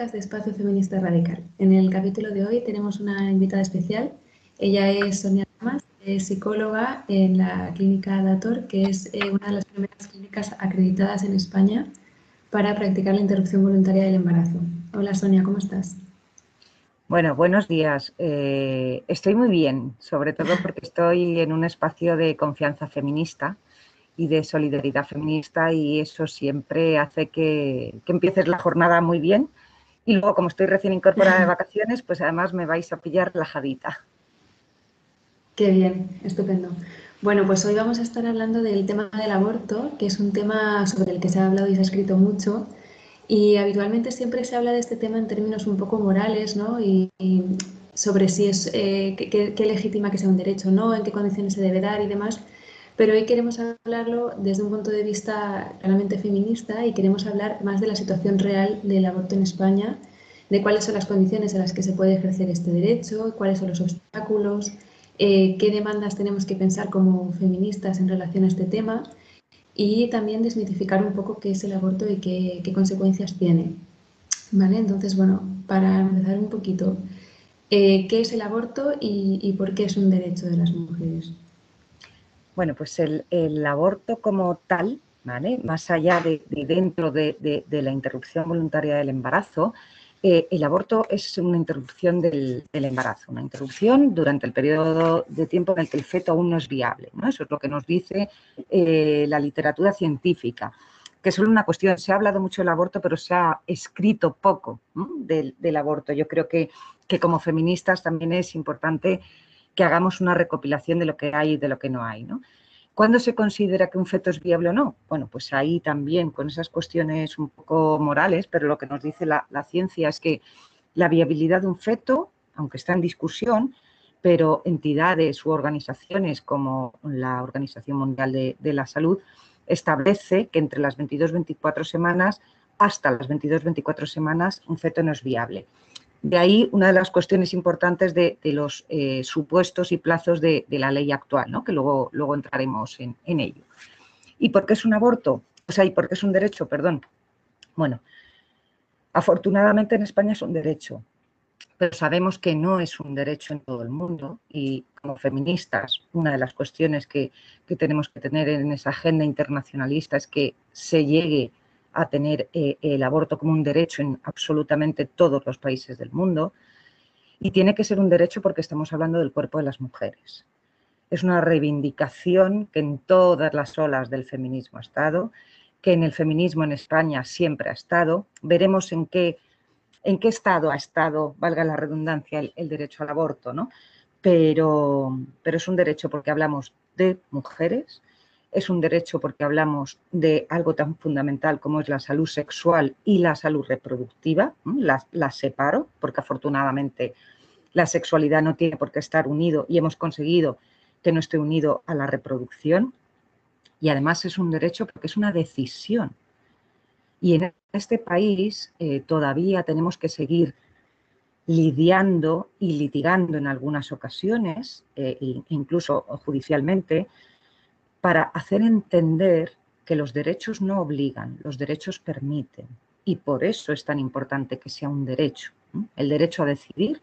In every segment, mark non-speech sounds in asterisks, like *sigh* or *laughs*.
de Espacio Feminista Radical. En el capítulo de hoy tenemos una invitada especial. Ella es Sonia Damas, es psicóloga en la clínica Dator, que es eh, una de las primeras clínicas acreditadas en España para practicar la interrupción voluntaria del embarazo. Hola Sonia, ¿cómo estás? Bueno, buenos días. Eh, estoy muy bien, sobre todo porque estoy en un espacio de confianza feminista y de solidaridad feminista y eso siempre hace que, empieces la jornada muy bien. Y luego, como estoy recién incorporada de vacaciones, pues además me vais a pillar relajadita. Qué bien, estupendo. Bueno, pues hoy vamos a estar hablando del tema del aborto, que es un tema sobre el que se ha hablado y se ha escrito mucho. Y habitualmente siempre se habla de este tema en términos un poco morales, ¿no? Y, sobre si es eh, qué, qué, legítima que sea un derecho o no, en qué condiciones se debe dar y demás. Pero hoy queremos hablarlo desde un punto de vista claramente feminista y queremos hablar más de la situación real del aborto en España, de cuáles son las condiciones en las que se puede ejercer este derecho, cuáles son los obstáculos, eh, qué demandas tenemos que pensar como feministas en relación a este tema y también desmitificar un poco qué es el aborto y qué, consecuencias tiene. ¿Vale? Entonces, bueno, para empezar un poquito, eh, ¿qué es el aborto y por qué es un derecho de las mujeres? Bueno, pues el, aborto como tal, más allá de, dentro de, la interrupción voluntaria del embarazo, eh, el aborto es una interrupción del, embarazo, una interrupción durante el periodo de tiempo en el que el feto aún no es viable. Eso es lo que nos dice eh, la literatura científica, que es solo una cuestión. Se ha hablado mucho del aborto, pero se ha escrito poco del, aborto. Yo creo que, que como feministas también es importante que hagamos una recopilación de lo que hay y de lo que no hay. ¿no? ¿Cuándo se considera que un feto es viable o no? Bueno, pues ahí también con esas cuestiones un poco morales, pero lo que nos dice la, ciencia es que la viabilidad de un feto, aunque está en discusión, pero entidades u organizaciones como la Organización Mundial de, de la Salud establece que entre las 22-24 semanas hasta las 22-24 semanas un feto no es viable. De ahí una de las cuestiones importantes de, los eh, supuestos y plazos de, la ley actual, ¿no? que luego, luego entraremos en, ello. ¿Y por qué es un aborto? O sea, ¿y por qué es un derecho? Perdón. Bueno, afortunadamente en España es un derecho, pero sabemos que no es un derecho en todo el mundo y como feministas una de las cuestiones que, que tenemos que tener en esa agenda internacionalista es que se llegue a tener eh, el aborto como un derecho en absolutamente todos los países del mundo y tiene que ser un derecho porque estamos hablando del cuerpo de las mujeres. Es una reivindicación que en todas las olas del feminismo ha estado, que en el feminismo en España siempre ha estado. Veremos en qué, en qué estado ha estado, valga la redundancia, el, el derecho al aborto, ¿no? Pero, pero es un derecho porque hablamos de mujeres, es un derecho porque hablamos de algo tan fundamental como es la salud sexual y la salud reproductiva. Las, separo porque afortunadamente la sexualidad no tiene por qué estar unido y hemos conseguido que no esté unido a la reproducción. Y además es un derecho porque es una decisión. Y en este país eh, todavía tenemos que seguir lidiando y litigando en algunas ocasiones, eh, incluso judicialmente, para hacer entender que los derechos no obligan, los derechos permiten. Y por eso es tan importante que sea un derecho. El derecho a decidir,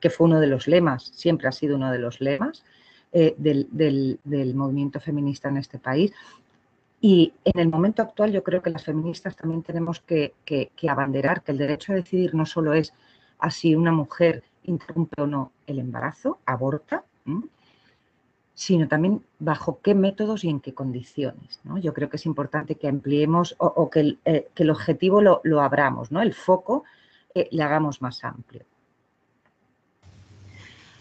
que fue uno de los lemas, siempre ha sido uno de los lemas eh, del, movimiento feminista en este país. Y en el momento actual yo creo que las feministas también tenemos que, que, abanderar que el derecho a decidir no solo es así una mujer interrumpe o no el embarazo, aborta, sino también bajo qué métodos y en qué condiciones. Yo creo que es importante que ampliemos o, que, eh, que, el, objetivo lo, abramos, ¿no? el foco eh, le hagamos más amplio.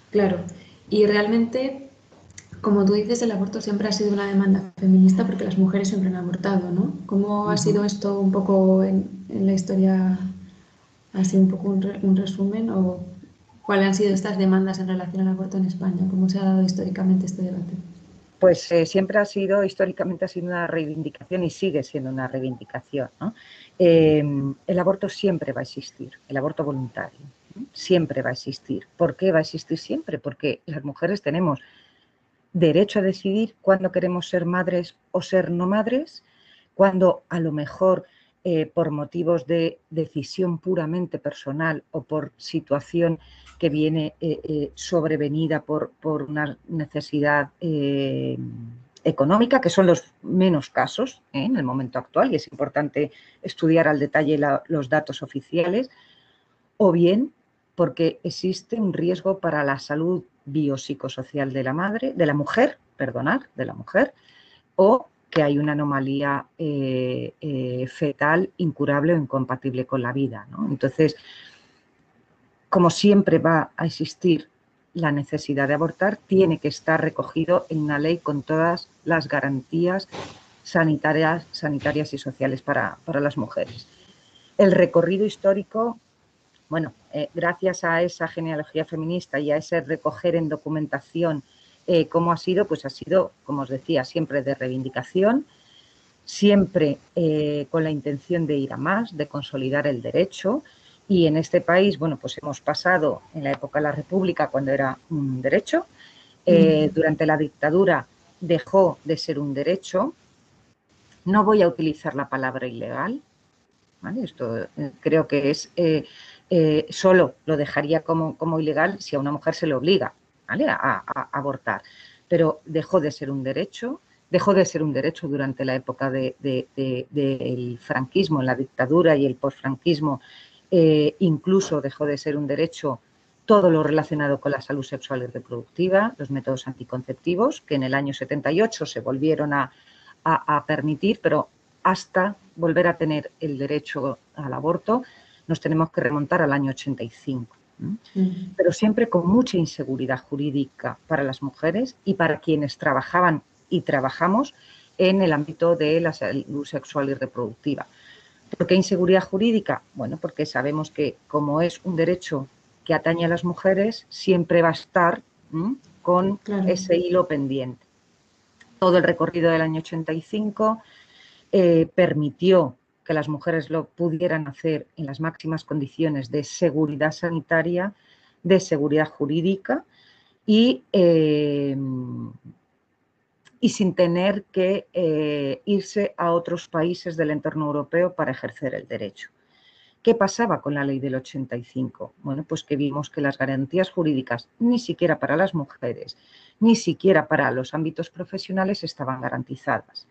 Claro, y realmente, como tú dices, el aborto siempre ha sido una demanda feminista porque las mujeres siempre han abortado, ¿no? ¿Cómo ha sido esto un poco en, la historia, así un poco un, resumen o ¿Cuáles han sido estas demandas en relación al aborto en España? ¿Cómo se ha dado históricamente este debate? Pues eh, siempre ha sido, históricamente ha sido una reivindicación y sigue siendo una reivindicación. Eh, el aborto siempre va a existir, el aborto voluntario, siempre va a existir. ¿Por qué va a existir siempre? Porque las mujeres tenemos derecho a decidir cuándo queremos ser madres o ser no madres, cuando a lo mejor eh, por motivos de decisión puramente personal o por situación que viene eh, eh, sobrevenida por, por, una necesidad económica, que son los menos casos en el momento actual, y es importante estudiar al detalle los datos oficiales, o bien porque existe un riesgo para la salud biopsicosocial de la madre, de la mujer, perdonar, de la mujer, o que hay una anomalía eh, eh, fetal incurable o incompatible con la vida. Entonces, como siempre va a existir la necesidad de abortar, tiene que estar recogido en una ley con todas las garantías sanitarias, sanitarias y sociales para, las mujeres. El recorrido histórico, bueno, eh, gracias a esa genealogía feminista y a ese recoger en documentación eh, ¿cómo ha sido? Pues ha sido, como os decía, siempre de reivindicación, siempre eh, con la intención de ir a más, de consolidar el derecho. Y en este país, bueno, pues hemos pasado en la época de la República, cuando era un derecho, eh, durante la dictadura dejó de ser un derecho. No voy a utilizar la palabra ilegal, Esto creo que es, solo lo dejaría como, como ilegal si a una mujer se le obliga, a, abortar. Pero dejó de ser un derecho, dejó de ser un derecho durante la época del franquismo, en la dictadura y el postfranquismo, eh, incluso dejó de ser un derecho todo lo relacionado con la salud sexual y reproductiva, los métodos anticonceptivos, que en el año 78 se volvieron a, a permitir, pero hasta volver a tener el derecho al aborto nos tenemos que remontar al año 85 pero siempre con mucha inseguridad jurídica para las mujeres y para quienes trabajaban y trabajamos en el ámbito de la salud sexual y reproductiva. ¿Por qué inseguridad jurídica? Bueno, porque sabemos que como es un derecho que atañe a las mujeres, siempre va a estar con ese hilo pendiente. Todo el recorrido del año 85 eh, permitió que las mujeres lo pudieran hacer en las máximas condiciones de seguridad sanitaria, de seguridad jurídica y, eh, sin tener que eh, irse a otros países del entorno europeo para ejercer el derecho. ¿Qué pasaba con la ley del 85? Bueno, pues que vimos que las garantías jurídicas ni siquiera para las mujeres, ni siquiera para los ámbitos profesionales estaban garantizadas.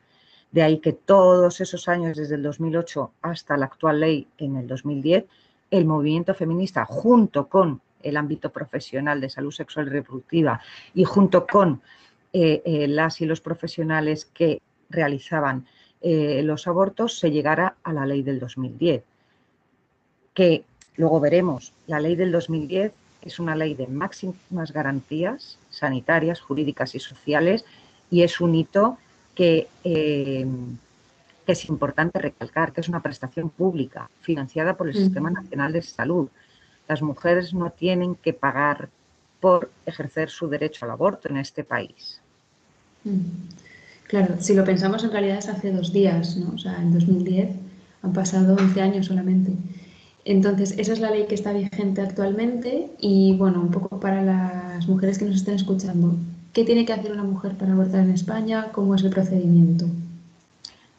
De ahí que todos esos años, desde el 2008 hasta la actual ley en el 2010, el movimiento feminista, junto con el ámbito profesional de salud sexual y reproductiva y junto con eh, eh, las y los profesionales que realizaban eh, los abortos, se llegara a la ley del 2010. Que luego veremos, la ley del 2010 es una ley de máximas garantías sanitarias, jurídicas y sociales y es un hito que, eh, es importante recalcar que es una prestación pública financiada por el Sistema Nacional de Salud. Las mujeres no tienen que pagar por ejercer su derecho al aborto en este país. Claro, si lo pensamos en realidad es hace dos días, ¿no? O sea, en 2010 han pasado 11 años solamente. Entonces, esa es la ley que está vigente actualmente y, bueno, un poco para las mujeres que nos estén escuchando, ¿Qué tiene que hacer una mujer para abortar en España? ¿Cómo es el procedimiento?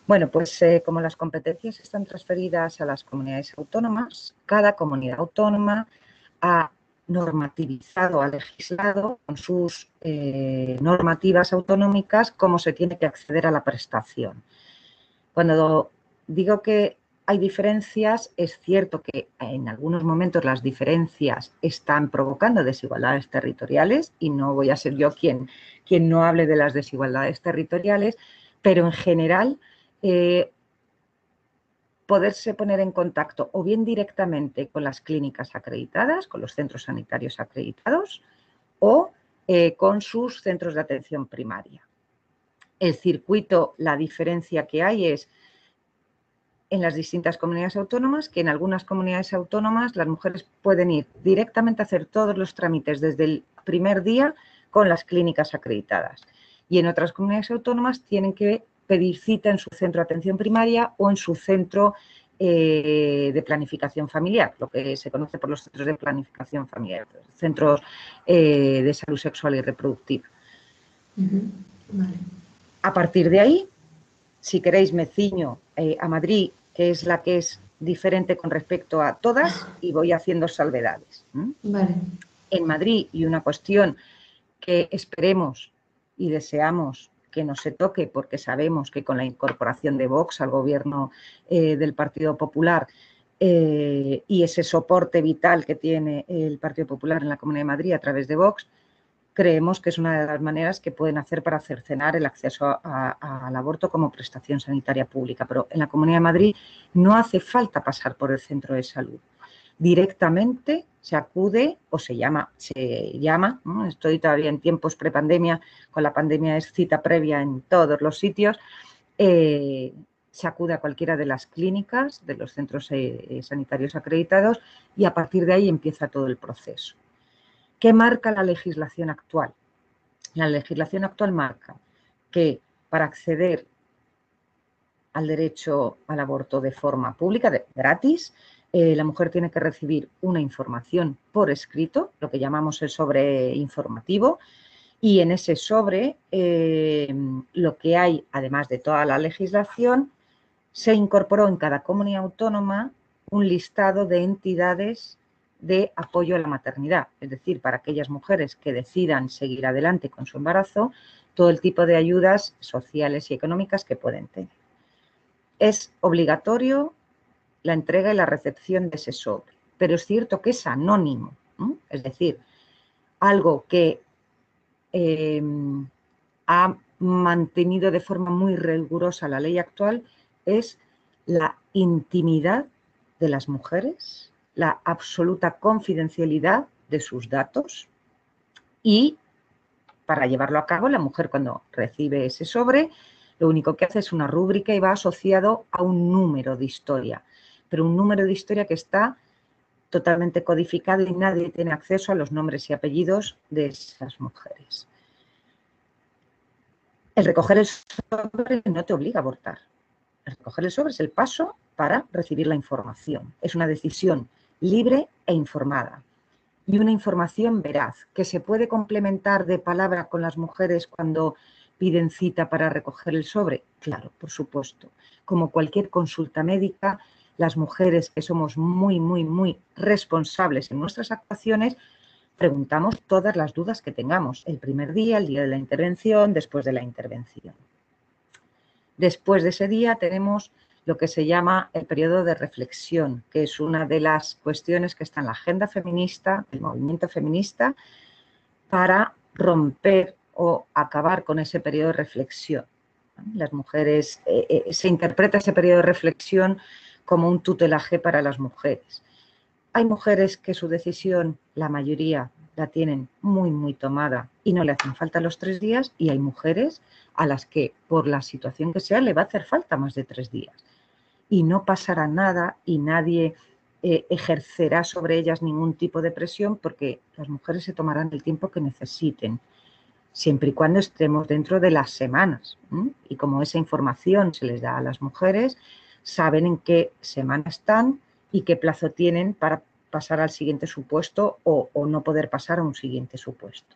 Bueno, pues eh, como las competencias están transferidas a las comunidades autónomas, cada comunidad autónoma ha normativizado, ha legislado con sus eh, normativas autonómicas cómo se tiene que acceder a la prestación. Cuando digo que hay diferencias, es cierto que en algunos momentos las diferencias están provocando desigualdades territoriales y no voy a ser yo quien, quien no hable de las desigualdades territoriales, pero en general eh, poderse poner en contacto o bien directamente con las clínicas acreditadas, con los centros sanitarios acreditados o eh, con sus centros de atención primaria. El circuito, la diferencia que hay es en las distintas comunidades autónomas, que en algunas comunidades autónomas las mujeres pueden ir directamente a hacer todos los trámites desde el primer día con las clínicas acreditadas. Y en otras comunidades autónomas tienen que pedir cita en su centro de atención primaria o en su centro eh, de planificación familiar, lo que se conoce por los centros de planificación familiar, centros eh, de salud sexual y reproductiva. A partir de ahí, si queréis, me ciño eh, a Madrid que es la que es diferente con respecto a todas y voy haciendo salvedades. En Madrid, y una cuestión que esperemos y deseamos que no se toque, porque sabemos que con la incorporación de Vox al gobierno eh, del Partido Popular eh, y ese soporte vital que tiene el Partido Popular en la Comunidad de Madrid a través de Vox, creemos que es una de las maneras que pueden hacer para cercenar el acceso al aborto como prestación sanitaria pública. Pero en la Comunidad de Madrid no hace falta pasar por el centro de salud. Directamente se acude o se llama, se llama, estoy todavía en tiempos prepandemia, con la pandemia es cita previa en todos los sitios, eh, se acude a cualquiera de las clínicas, de los centros eh, sanitarios acreditados y a partir de ahí empieza todo el proceso. ¿Qué marca la legislación actual? La legislación actual marca que para acceder al derecho al aborto de forma pública, de, gratis, eh, la mujer tiene que recibir una información por escrito, lo que llamamos el sobre informativo, y en ese sobre eh, lo que hay, además de toda la legislación, se incorporó en cada comunidad autónoma un listado de entidades de apoyo a la maternidad, es decir, para aquellas mujeres que decidan seguir adelante con su embarazo, todo el tipo de ayudas sociales y económicas que pueden tener. Es obligatorio la entrega y la recepción de ese sobre, pero es cierto que es anónimo, es decir, algo que eh, ha mantenido de forma muy rigurosa la ley actual es la intimidad de las mujeres la absoluta confidencialidad de sus datos y para llevarlo a cabo la mujer cuando recibe ese sobre lo único que hace es una rúbrica y va asociado a un número de historia, pero un número de historia que está totalmente codificado y nadie tiene acceso a los nombres y apellidos de esas mujeres. El recoger el sobre no te obliga a abortar. El recoger el sobre es el paso para recibir la información. Es una decisión libre e informada. Y una información veraz, que se puede complementar de palabra con las mujeres cuando piden cita para recoger el sobre. Claro, por supuesto. Como cualquier consulta médica, las mujeres que somos muy, muy, muy responsables en nuestras actuaciones, preguntamos todas las dudas que tengamos, el primer día, el día de la intervención, después de la intervención. Después de ese día tenemos lo que se llama el periodo de reflexión, que es una de las cuestiones que está en la agenda feminista, el movimiento feminista, para romper o acabar con ese periodo de reflexión. Las mujeres, eh, eh, se interpreta ese periodo de reflexión como un tutelaje para las mujeres. Hay mujeres que su decisión, la mayoría, la tienen muy, muy tomada y no le hacen falta los tres días y hay mujeres a las que, por la situación que sea, le va a hacer falta más de tres días y no pasará nada y nadie eh, ejercerá sobre ellas ningún tipo de presión porque las mujeres se tomarán el tiempo que necesiten, siempre y cuando estemos dentro de las semanas. Y como esa información se les da a las mujeres, saben en qué semana están y qué plazo tienen para pasar al siguiente supuesto o, o no poder pasar a un siguiente supuesto.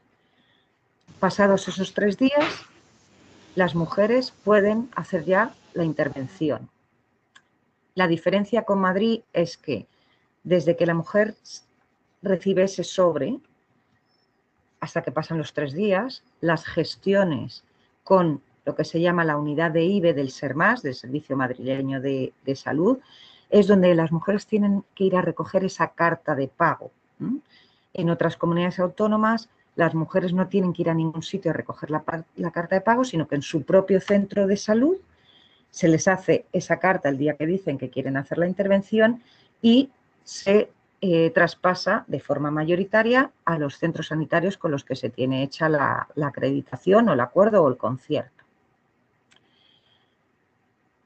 Pasados esos tres días, las mujeres pueden hacer ya la intervención la diferencia con Madrid es que desde que la mujer recibe ese sobre hasta que pasan los tres días, las gestiones con lo que se llama la unidad de IBE del SERMAS, del Servicio Madrileño de, Salud, es donde las mujeres tienen que ir a recoger esa carta de pago. En otras comunidades autónomas, las mujeres no tienen que ir a ningún sitio a recoger la, la carta de pago, sino que en su propio centro de salud se les hace esa carta el día que dicen que quieren hacer la intervención y se eh, traspasa de forma mayoritaria a los centros sanitarios con los que se tiene hecha la, acreditación o el acuerdo o el concierto.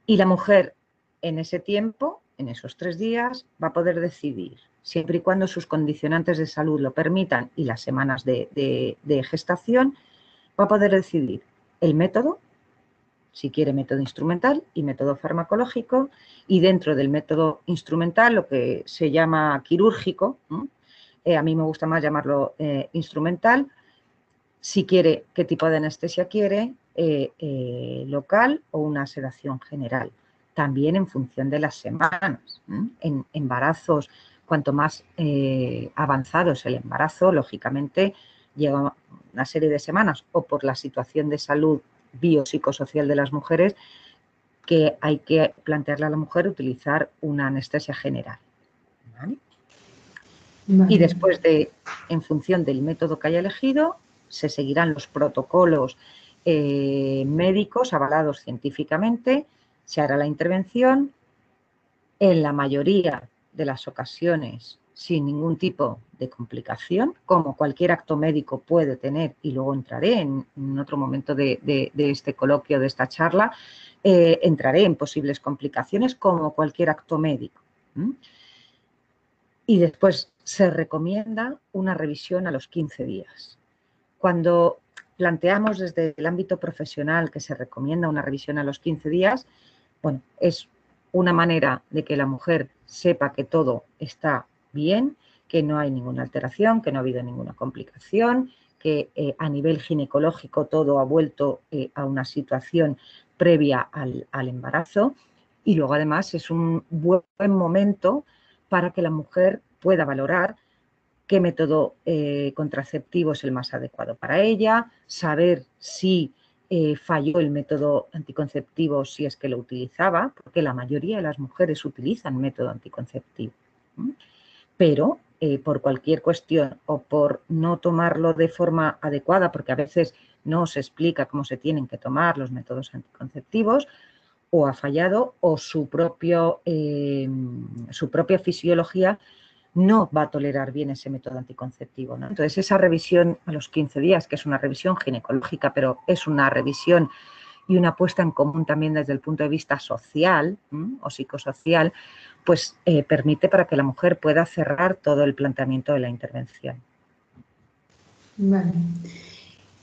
Y la mujer en ese tiempo, en esos tres días, va a poder decidir, siempre y cuando sus condicionantes de salud lo permitan y las semanas de gestación, va a poder decidir el método si quiere método instrumental y método farmacológico, y dentro del método instrumental, lo que se llama quirúrgico, eh, a mí me gusta más llamarlo eh, instrumental, si quiere qué tipo de anestesia quiere, eh, local o una sedación general. también en función de las semanas. En embarazos, cuanto más avanzado es el embarazo, lógicamente llega una serie de semanas o por la situación de salud biopsicosocial de las mujeres que hay que plantearle a la mujer utilizar una anestesia general. Y después de, en función del método que haya elegido, se seguirán los protocolos eh, médicos avalados científicamente se hará la intervención en la mayoría de las ocasiones sin ningún tipo de complicación, como cualquier acto médico puede tener, y luego entraré en, otro momento de, este coloquio, de esta charla, eh, entraré en posibles complicaciones como cualquier acto médico. Y después se recomienda una revisión a los 15 días. Cuando planteamos desde el ámbito profesional que se recomienda una revisión a los 15 días, bueno, es una manera de que la mujer sepa que todo está bien, que no hay ninguna alteración, que no ha habido ninguna complicación, que eh, a nivel ginecológico todo ha vuelto eh, a una situación previa al, embarazo y luego además es un buen momento para que la mujer pueda valorar qué método eh, contraceptivo es el más adecuado para ella, saber si falló el método anticonceptivo si es que lo utilizaba, porque la mayoría de las mujeres utilizan método anticonceptivo. Pero eh, por cualquier cuestión o por no tomarlo de forma adecuada, porque a veces no se explica cómo se tienen que tomar los métodos anticonceptivos, o ha fallado o su, propio, eh, su propia fisiología no va a tolerar bien ese método anticonceptivo. Entonces, esa revisión a los 15 días, que es una revisión ginecológica, pero es una revisión y una puesta en común también desde el punto de vista social o psicosocial, pues eh, permite para que la mujer pueda cerrar todo el planteamiento de la intervención. Vale.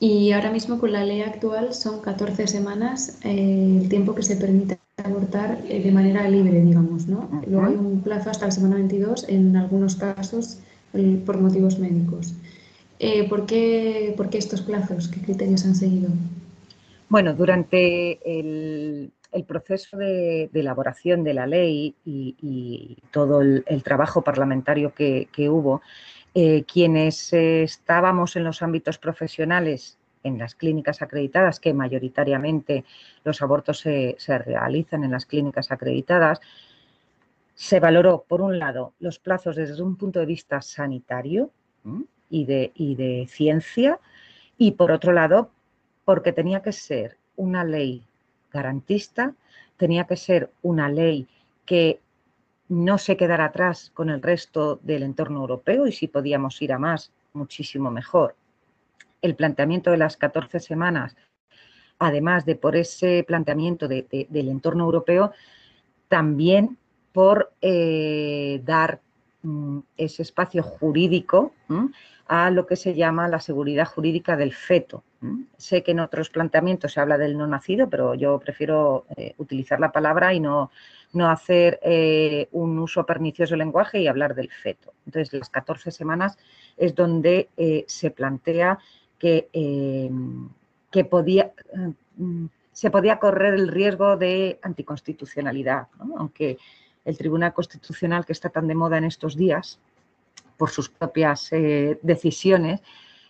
Y ahora mismo con la ley actual son 14 semanas eh, el tiempo que se permite abortar eh, de manera libre, digamos, ¿no? Luego hay un plazo hasta la semana 22 en algunos casos por motivos médicos. Eh, ¿por, qué, estos plazos? ¿Qué criterios han seguido? Bueno, durante el, proceso de, elaboración de la ley y, todo el, trabajo parlamentario que, hubo, eh, quienes estábamos en los ámbitos profesionales en las clínicas acreditadas, que mayoritariamente los abortos se, realizan en las clínicas acreditadas, se valoró, por un lado, los plazos desde un punto de vista sanitario y de ciencia, y por otro lado, porque tenía que ser una ley garantista, tenía que ser una ley que no se quedara atrás con el resto del entorno europeo y si podíamos ir a más, muchísimo mejor. El planteamiento de las 14 semanas, además de por ese planteamiento del entorno europeo, también por eh, dar mm, ese espacio jurídico a lo que se llama la seguridad jurídica del feto. Sé que en otros planteamientos se habla del no nacido, pero yo prefiero eh, utilizar la palabra y no, no hacer eh, un uso pernicioso del lenguaje y hablar del feto. Entonces, las 14 semanas es donde se plantea Em, que, podía, se podía correr el riesgo de anticonstitucionalidad, aunque el Tribunal Constitucional, que está tan de moda en estos días, por sus propias eh, decisiones,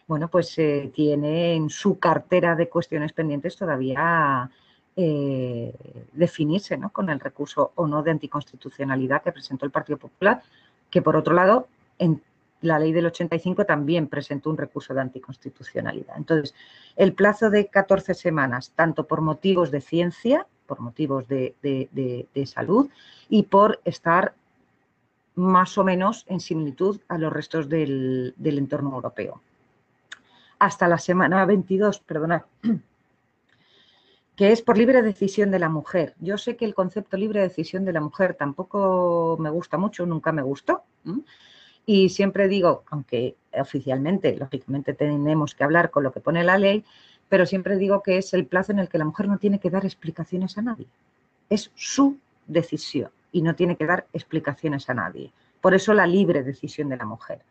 bueno, pues eh, tiene en su cartera de cuestiones pendientes todavía eh, definirse con el recurso o no de anticonstitucionalidad que presentó el Partido Popular, que por otro lado, en la ley del 85 también presentó un recurso de anticonstitucionalidad. Entonces, el plazo de 14 semanas, tanto por motivos de ciencia, por motivos de, salud y por estar más o menos en similitud a los restos del, entorno europeo. Hasta la semana 22, perdonad, que es por libre decisión de la mujer. Yo sé que el concepto libre decisión de la mujer tampoco me gusta mucho, nunca me gustó. Y siempre digo, aunque oficialmente, lógicamente, tenemos que hablar con lo que pone la ley, pero siempre digo que es el plazo en el que la mujer no tiene que dar explicaciones a nadie. Es su decisión y no tiene que dar explicaciones a nadie. Por eso la libre decisión de la mujer.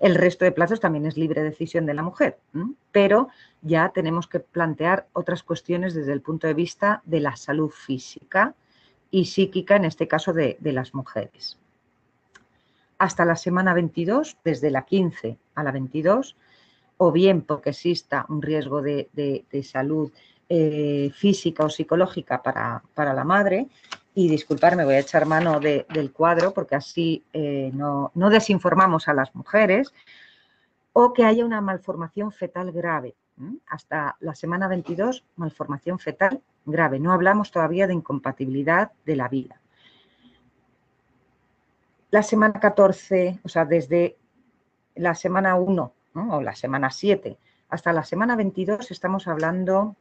El resto de plazos también es libre decisión de la mujer, pero ya tenemos que plantear otras cuestiones desde el punto de vista de la salud física y psíquica, en este caso de, las mujeres. Hasta la semana 22, desde la 15 a la 22, o bien porque exista un riesgo de, salud eh, física o psicológica para, la madre, y disculparme, voy a echar mano del cuadro porque así eh, no, no, desinformamos a las mujeres, o que haya una malformación fetal grave. Hasta la semana 22, malformación fetal grave. No hablamos todavía de incompatibilidad de la vida. La semana 14, o sea, desde la semana 1 o la semana 7 hasta la semana 22 estamos hablando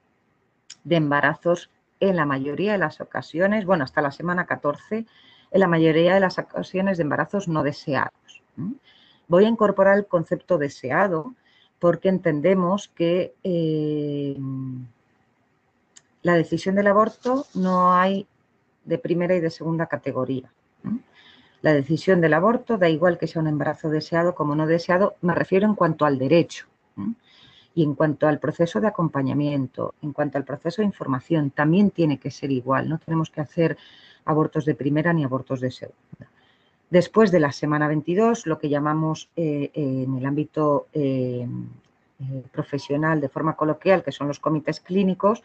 de embarazos en la mayoría de las ocasiones, bueno, hasta la semana 14, en la mayoría de las ocasiones de embarazos no deseados. Voy a incorporar el concepto deseado porque entendemos que eh, la decisión del aborto no hay de primera y de segunda categoría. La decisión del aborto, da igual que sea un embarazo deseado como no deseado, me refiero en cuanto al derecho. Y en cuanto al proceso de acompañamiento, en cuanto al proceso de información, también tiene que ser igual. No tenemos que hacer abortos de primera ni abortos de segunda. Después de la semana 22, lo que llamamos eh, en el ámbito eh, eh, profesional de forma coloquial, que son los comités clínicos,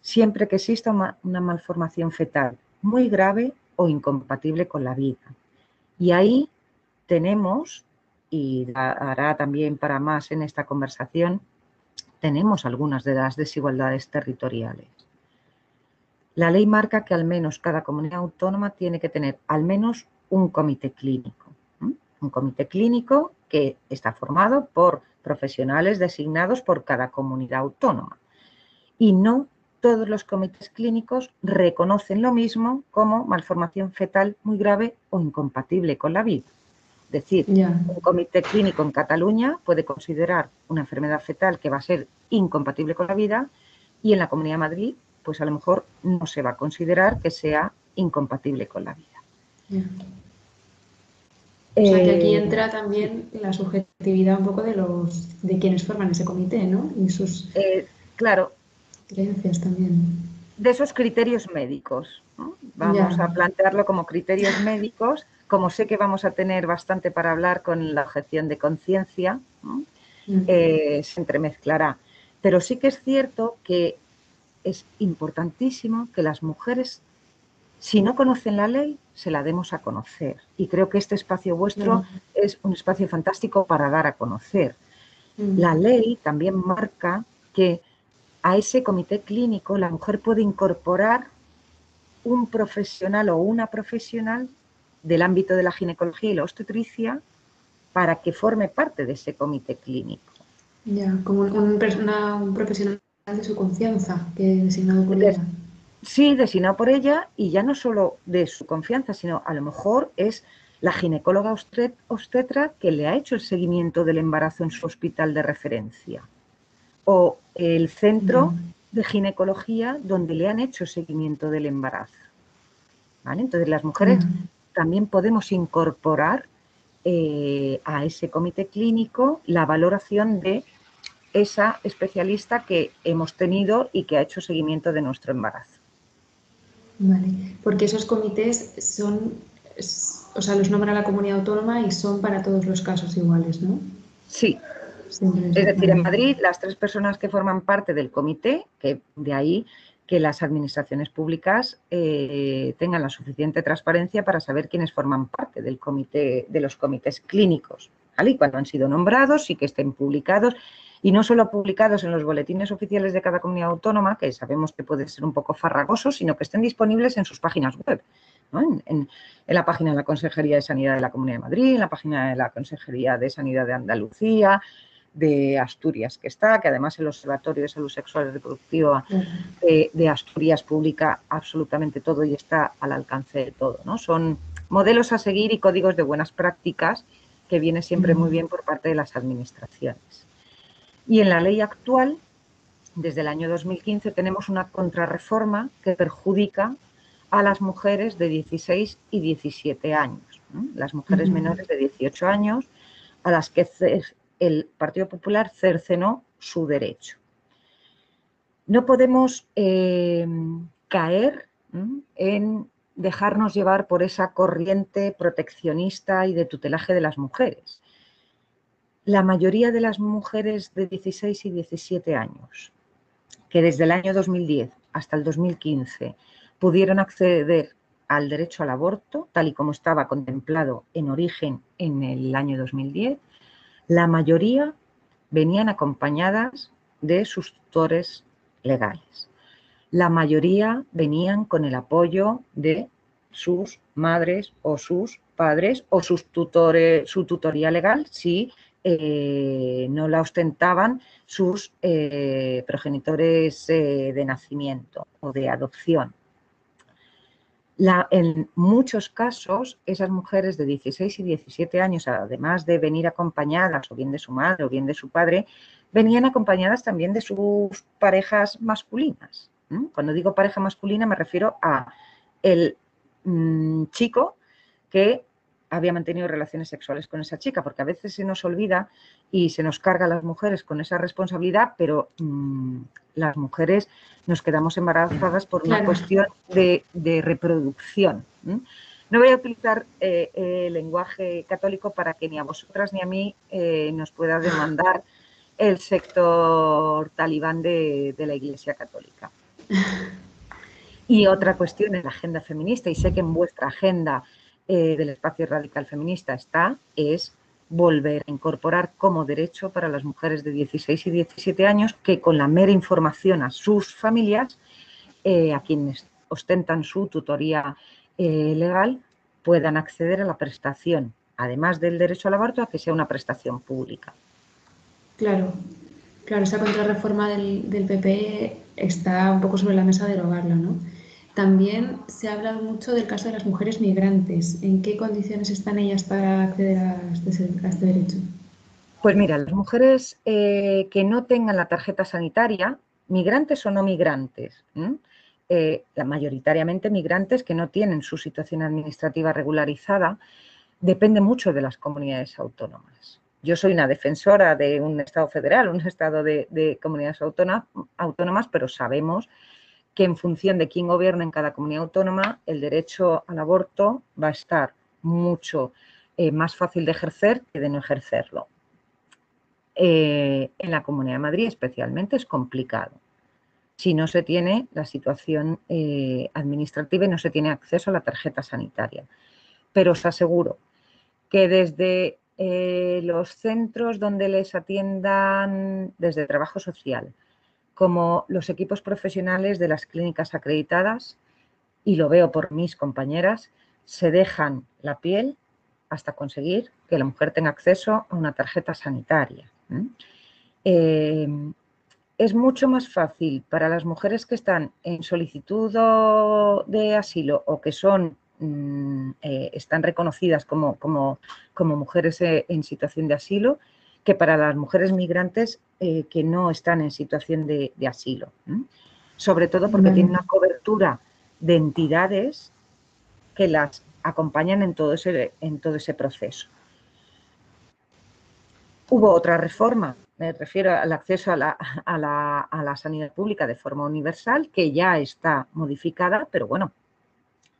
siempre que exista una, malformación fetal muy grave o incompatible con la vida. Y ahí tenemos, y hará también para más en esta conversación, tenemos algunas de las desigualdades territoriales. La ley marca que al menos cada comunidad autónoma tiene que tener al menos un comité clínico. Un comité clínico que está formado por profesionales designados por cada comunidad autónoma. Y no todos los comités clínicos reconocen lo mismo como malformación fetal muy grave o incompatible con la vida. Es decir, un comité clínico en Cataluña puede considerar una enfermedad fetal que va a ser incompatible con la vida y en la Comunidad de Madrid, pues a lo mejor no se va a considerar que sea incompatible con la vida. O sea que aquí eh, entra también la subjetividad un poco de los de quienes forman ese comité, ¿no? Y sus eh, claro, creencias también. De esos criterios médicos. Vamos a plantearlo como criterios médicos. Como sé que vamos a tener bastante para hablar con la objeción de conciencia, eh, se entremezclará. Pero sí que es cierto que es importantísimo que las mujeres, si no conocen la ley, se la demos a conocer. Y creo que este espacio vuestro es un espacio fantástico para dar a conocer. La ley también marca que a ese comité clínico la mujer puede incorporar un profesional o una profesional del ámbito de la ginecología y la obstetricia para que forme parte de ese comité clínico. Ya, como un, profesional de su confianza que es designado por ella. Sí, designado por ella y ya no solo de su confianza, sino a lo mejor es la ginecóloga obstetra que le ha hecho el seguimiento del embarazo en su hospital de referencia o el centro de ginecología donde le han hecho seguimiento del embarazo. Entonces las mujeres también podemos incorporar eh, a ese comité clínico la valoración de esa especialista que hemos tenido y que ha hecho seguimiento de nuestro embarazo. Vale, porque esos comités son, o sea, los nombra la comunidad autónoma y son para todos los casos iguales, ¿no? Sí, es decir, en Madrid las tres personas que forman parte del comité, que de ahí que las administraciones públicas eh, tengan la suficiente transparencia para saber quiénes forman parte del comité, de los comités clínicos, Y cuando han sido nombrados y que estén publicados y no solo publicados en los boletines oficiales de cada comunidad autónoma, que sabemos que puede ser un poco farragoso, sino que estén disponibles en sus páginas web. En, en, la página de la Consejería de Sanidad de la Comunidad de Madrid, en la página de la Consejería de Sanidad de Andalucía, de Asturias que está, que además el Observatorio de Salud Sexual y Reproductiva de, Asturias publica absolutamente todo y está al alcance de todo. ¿no? Son modelos a seguir y códigos de buenas prácticas que viene siempre muy bien por parte de las administraciones. Y en la ley actual, desde el año 2015, tenemos una contrarreforma que perjudica a las mujeres de 16 y 17 años. Las mujeres menores de 18 años a las que el Partido Popular cercenó su derecho. No podemos eh, caer en dejarnos llevar por esa corriente proteccionista y de tutelaje de las mujeres. La mayoría de las mujeres de 16 y 17 años, que desde el año 2010 hasta el 2015 pudieron acceder al derecho al aborto, tal y como estaba contemplado en origen en el año 2010, la mayoría venían acompañadas de sus tutores legales la mayoría venían con el apoyo de sus madres o sus padres o sus tutores, su tutoría legal si eh, no la ostentaban sus eh, progenitores eh, de nacimiento o de adopción. En muchos casos, esas mujeres de 16 y 17 años, además de venir acompañadas o bien de su madre o bien de su padre, venían acompañadas también de sus parejas masculinas. Cuando digo pareja masculina me refiero a el mm, chico que había mantenido relaciones sexuales con esa chica, porque a veces se nos olvida y se nos carga a las mujeres con esa responsabilidad, pero mm, las mujeres nos quedamos embarazadas por una cuestión de, reproducción. No voy a utilizar eh, el lenguaje católico para que ni a vosotras ni a mí eh, nos pueda demandar el sector talibán de la Iglesia Católica. *laughs* Y otra cuestión en la agenda feminista, y sé que en vuestra agenda eh, del espacio radical feminista está, es volver a incorporar como derecho para las mujeres de 16 y 17 años que con la mera información a sus familias, eh, a quienes ostentan su tutoría eh, legal, puedan acceder a la prestación, además del derecho al aborto, a que sea una prestación pública. Claro, claro, esa contrarreforma del, del PP está un poco sobre la mesa derogarla, ¿no? También se ha hablado mucho del caso de las mujeres migrantes. ¿En qué condiciones están ellas para acceder a este, este derecho? Pues mira, las mujeres eh, que no tengan la tarjeta sanitaria, migrantes o no migrantes, eh, mayoritariamente migrantes que no tienen su situación administrativa regularizada, depende mucho de las comunidades autónomas. Yo soy una defensora de un Estado federal, un Estado de, comunidades autónomas, pero sabemos que en función de quién gobierna en cada comunidad autónoma, el derecho al aborto va a estar mucho eh, más fácil de ejercer que de no ejercerlo. Eh, en la Comunidad de Madrid especialmente es complicado si no se tiene la situación eh, administrativa y no se tiene acceso a la tarjeta sanitaria. Pero os aseguro que desde los centros donde les atiendan desde trabajo social, como los equipos profesionales de las clínicas acreditadas, y lo veo por mis compañeras, se dejan la piel hasta conseguir que la mujer tenga acceso a una tarjeta sanitaria. Eh, es mucho más fácil para las mujeres que están en solicitud de asilo o que son Mm, eh, están reconocidas como, como, mujeres eh, en situación de asilo que para las mujeres migrantes eh, que no están en situación de, asilo. Sobre todo porque tienen una cobertura de entidades que las acompañan en todo ese, en todo ese proceso. Hubo otra reforma, me refiero al acceso a la, a, la, a la sanidad pública de forma universal, que ya está modificada, pero bueno,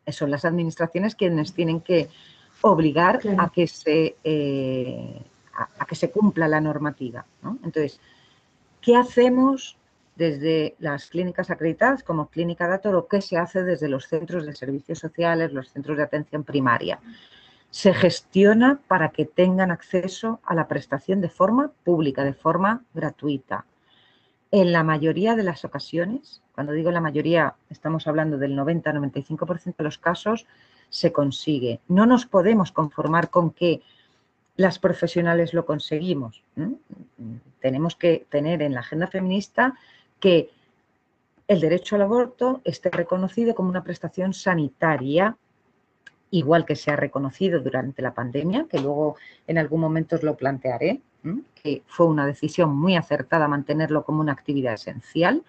son las administraciones quienes tienen que obligar a, que se, eh, a, que se cumpla la normativa. Entonces, ¿qué hacemos desde las clínicas acreditadas como Clínica Dator o qué se hace desde los centros de servicios sociales, los centros de atención primaria? Se gestiona para que tengan acceso a la prestación de forma pública, de forma gratuita. En la mayoría de las ocasiones, cuando digo la mayoría, estamos hablando del 90-95% de los casos, se consigue. No nos podemos conformar con que las profesionales lo conseguimos. Tenemos que tener en la agenda feminista que el derecho al aborto esté reconocido como una prestación sanitaria, igual que se ha reconocido durante la pandemia, que luego en algún momento os lo plantearé, que fue una decisión muy acertada mantenerlo como una actividad esencial.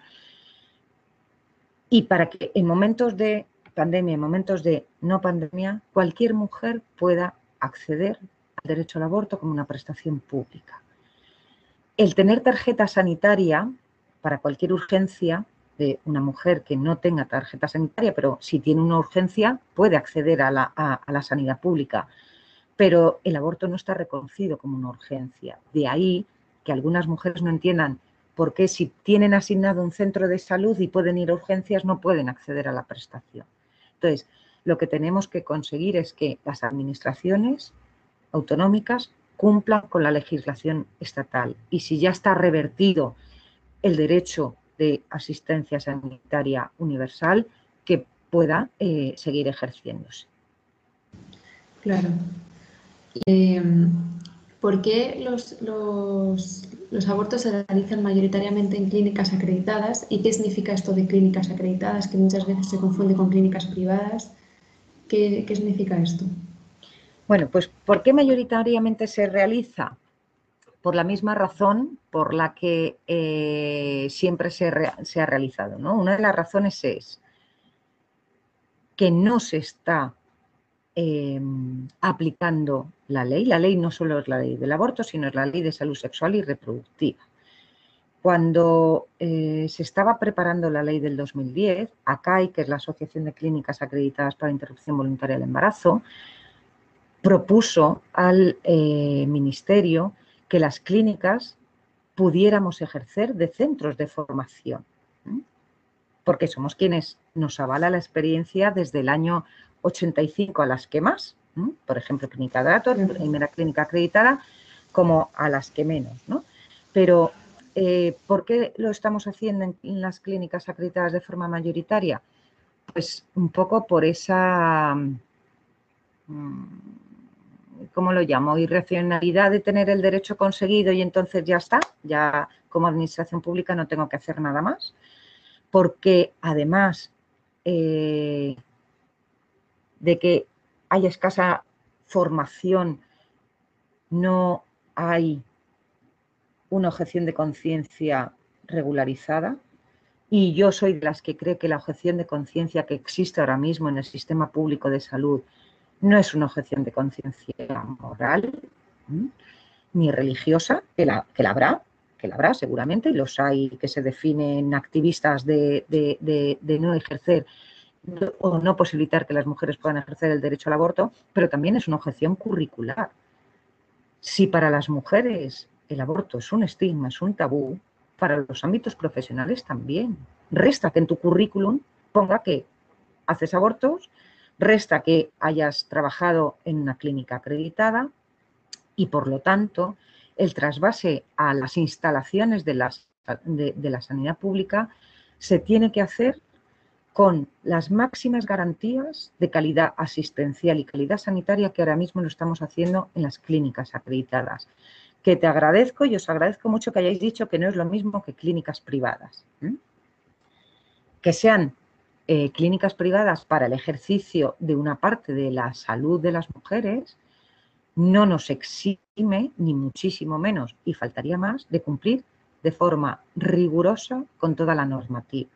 Y para que en momentos de pandemia, en momentos de no pandemia, cualquier mujer pueda acceder derecho al aborto como una prestación pública. El tener tarjeta sanitaria para cualquier urgencia de una mujer que no tenga tarjeta sanitaria, pero si tiene una urgencia puede acceder a la sanidad pública. Pero el aborto no está reconocido como una urgencia. De ahí que algunas mujeres no entiendan por qué si tienen asignado un centro de salud y pueden ir a urgencias no pueden acceder a la prestación. Entonces, lo que tenemos que conseguir es que las administraciones autonómicas cumplan con la legislación estatal y si ya está revertido el derecho de asistencia sanitaria universal, que pueda eh, seguir ejerciéndose. Claro. Em, ¿Por qué los, los, abortos se realizan mayoritariamente en clínicas acreditadas? ¿Y qué significa esto de clínicas acreditadas, que muchas veces se confunde con clínicas privadas? ¿Qué, significa esto? Bueno, pues ¿por qué mayoritariamente se realiza? Por la misma razón por la que eh, siempre se, ha realizado. ¿no? Una de las razones es que no se está Em, aplicando la ley. La ley no solo es la ley del aborto, sino es la ley de salud sexual y reproductiva. Cuando eh, se estaba preparando la ley del 2010, ACAI, que es la Asociación de Clínicas Acreditadas para Interrupción Voluntaria del Embarazo, propuso al eh, Ministerio que las clínicas pudiéramos ejercer de centros de formación, porque somos quienes nos avala la experiencia desde el año 85 a las que más, por ejemplo, clínica de datos, primera clínica acreditada, como a las que menos. ¿no? Pero, eh, ¿por qué lo estamos haciendo en, las clínicas acreditadas de forma mayoritaria? Pues un poco por esa, mm, ¿cómo lo llamo? Irracionalidad de tener el derecho conseguido y entonces ya está, ya como administración pública no tengo que hacer nada más. Porque además, eh, de que haya escasa formación, no hay una objeción de conciencia regularizada. Y yo soy de las que cree que la objeción de conciencia que existe ahora mismo en el sistema público de salud no es una objeción de conciencia moral ni religiosa, que la, que la habrá, que la habrá seguramente, y los hay que se definen activistas de, de no ejercer o no posibilitar que las mujeres puedan ejercer el derecho al aborto, pero también es una objeción curricular. Si para las mujeres el aborto es un estigma, es un tabú, para los ámbitos profesionales también. Resta que en tu currículum ponga que haces abortos, resta que hayas trabajado en una clínica acreditada y por lo tanto el trasvase a las instalaciones de, de la sanidad pública se tiene que hacer con las máximas garantías de calidad asistencial y calidad sanitaria que ahora mismo lo estamos haciendo en las clínicas acreditadas. Que te agradezco y os agradezco mucho que hayáis dicho que no es lo mismo que clínicas privadas. Que sean eh, clínicas privadas para el ejercicio de una parte de la salud de las mujeres no nos exime, ni muchísimo menos, y faltaría más, de cumplir de forma rigurosa con toda la normativa.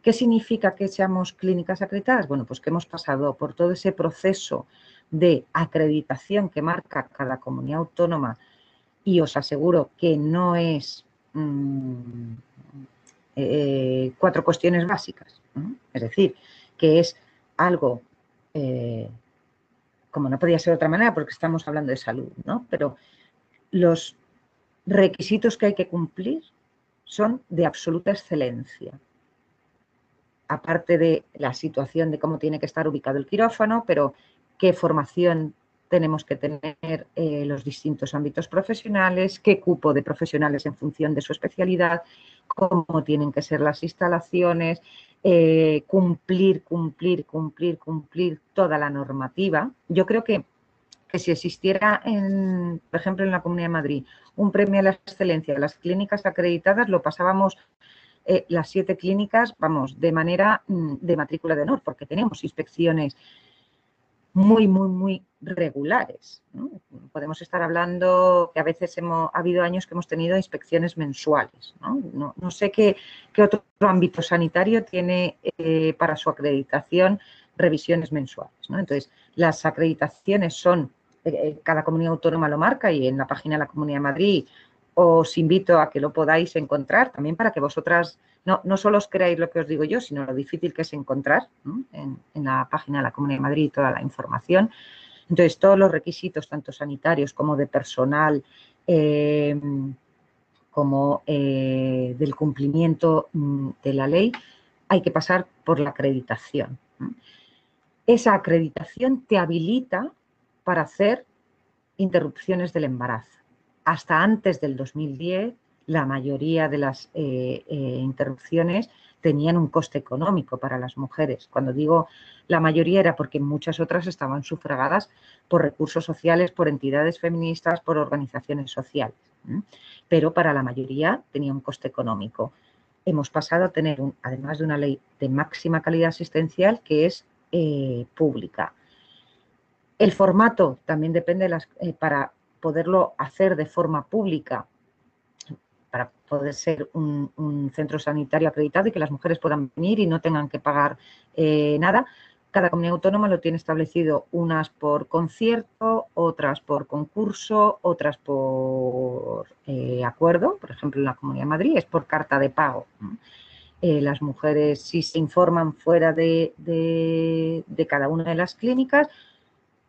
¿Qué significa que seamos clínicas acreditadas? Bueno, pues que hemos pasado por todo ese proceso de acreditación que marca cada comunidad autónoma y os aseguro que no es mm, eh, cuatro cuestiones básicas. Es decir, que es algo, eh, como no podía ser de otra manera porque estamos hablando de salud, ¿no? Pero los requisitos que hay que cumplir son de absoluta excelencia aparte de la situación de cómo tiene que estar ubicado el quirófano, pero qué formación tenemos que tener eh, los distintos ámbitos profesionales, qué cupo de profesionales en función de su especialidad, cómo tienen que ser las instalaciones, eh, cumplir, cumplir, cumplir, cumplir toda la normativa. Yo creo que, que si existiera, en, por ejemplo, en la Comunidad de Madrid, un premio a la excelencia de las clínicas acreditadas, lo pasábamos eh, las siete clínicas, vamos, de manera mm, de matrícula de honor, porque tenemos inspecciones muy, muy, muy regulares. Podemos estar hablando que a veces hemos, ha habido años que hemos tenido inspecciones mensuales. No, no, sé qué, qué, otro ámbito sanitario tiene eh, para su acreditación revisiones mensuales. Entonces, las acreditaciones son, eh, cada comunidad autónoma lo marca y en la página de la Comunidad de Madrid os invito a que lo podáis encontrar también para que vosotras no, no solo os creáis lo que os digo yo, sino lo difícil que es encontrar en, la página de la Comunidad de Madrid toda la información. Entonces, todos los requisitos, tanto sanitarios como de personal, eh, como eh, del cumplimiento mm, de la ley, hay que pasar por la acreditación. Esa acreditación te habilita para hacer interrupciones del embarazo. Hasta antes del 2010, la mayoría de las eh, eh, interrupciones tenían un coste económico para las mujeres. Cuando digo la mayoría era porque muchas otras estaban sufragadas por recursos sociales, por entidades feministas, por organizaciones sociales. Pero para la mayoría tenía un coste económico. Hemos pasado a tener, además de una ley de máxima calidad asistencial, que es eh, pública. El formato también depende para poderlo hacer de forma pública para poder ser un, centro sanitario acreditado y que las mujeres puedan venir y no tengan que pagar eh, nada. Cada comunidad autónoma lo tiene establecido, unas por concierto, otras por concurso, otras por eh, acuerdo. Por ejemplo, en la Comunidad de Madrid es por carta de pago. Eh, las mujeres, si se informan fuera de, de cada una de las clínicas,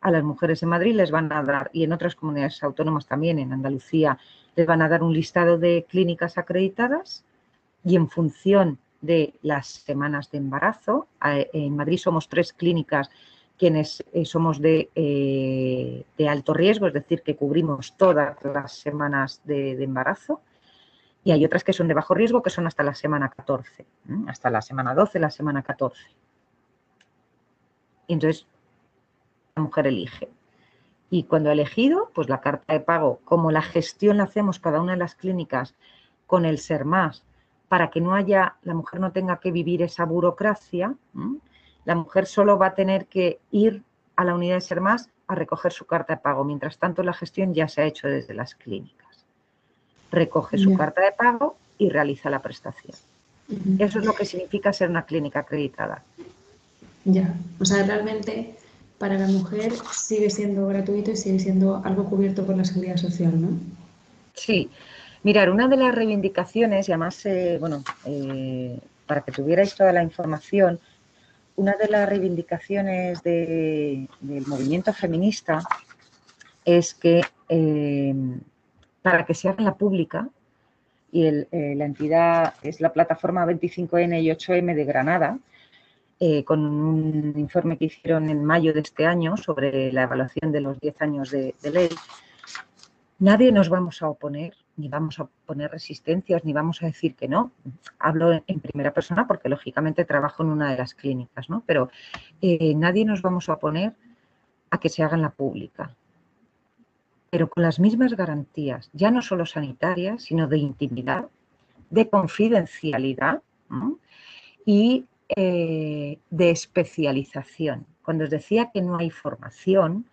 a las mujeres en Madrid les van a dar, y en otras comunidades autónomas también, en Andalucía, les van a dar un listado de clínicas acreditadas y en función de las semanas de embarazo, en Madrid somos tres clínicas quienes eh, somos de, eh, de, alto riesgo, es decir, que cubrimos todas las semanas de, embarazo, y hay otras que son de bajo riesgo, que son hasta la semana 14, hasta la semana 12, la semana 14. Y entonces, la mujer elige. Y cuando ha elegido, pues la carta de pago, como la gestión la hacemos cada una de las clínicas con el ser más, para que no haya, la mujer no tenga que vivir esa burocracia, la mujer solo va a tener que ir a la unidad de ser más a recoger su carta de pago. Mientras tanto, la gestión ya se ha hecho desde las clínicas. Recoge su carta de pago y realiza la prestación. Eso es lo que significa ser una clínica acreditada. Ya, o sea, realmente para la mujer sigue siendo gratuito y sigue siendo algo cubierto por la seguridad social, ¿no? Sí. Mirar, una de las reivindicaciones, y además, eh, bueno, eh, para que tuvierais toda la información, una de las reivindicaciones del movimiento feminista es que eh, para que se haga la pública, y la entidad es la plataforma 25N y 8M de Granada, eh, con un informe que hicieron en mayo de este año sobre la evaluación de los 10 años de, ley, nadie nos vamos a oponer, ni vamos a poner resistencias, ni vamos a decir que no. Hablo en, primera persona porque lógicamente trabajo en una de las clínicas, ¿no? Pero eh, nadie nos vamos a oponer a que se haga en la pública. Pero con las mismas garantías, ya no solo sanitarias, sino de intimidad, de confidencialidad y eh, de especialización. Cuando os decía que no hay formación,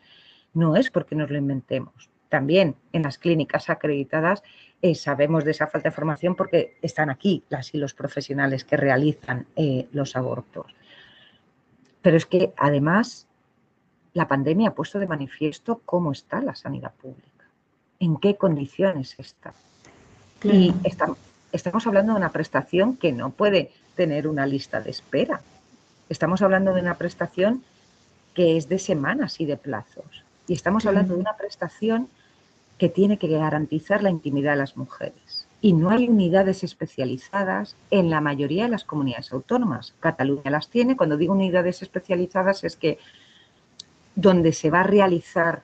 no es porque nos lo inventemos. También en las clínicas acreditadas eh, sabemos de esa falta de formación porque están aquí las y los profesionales que realizan eh, los abortos. Pero es que además la pandemia ha puesto de manifiesto cómo está la sanidad pública, en qué condiciones está. Y estamos hablando de una prestación que no puede tener una lista de espera. Estamos hablando de una prestación que es de semanas y de plazos. Y estamos hablando de una prestación que tiene que garantizar la intimidad de las mujeres. Y no hay unidades especializadas en la mayoría de las comunidades autónomas. Cataluña las tiene. Cuando digo unidades especializadas es que donde se va a realizar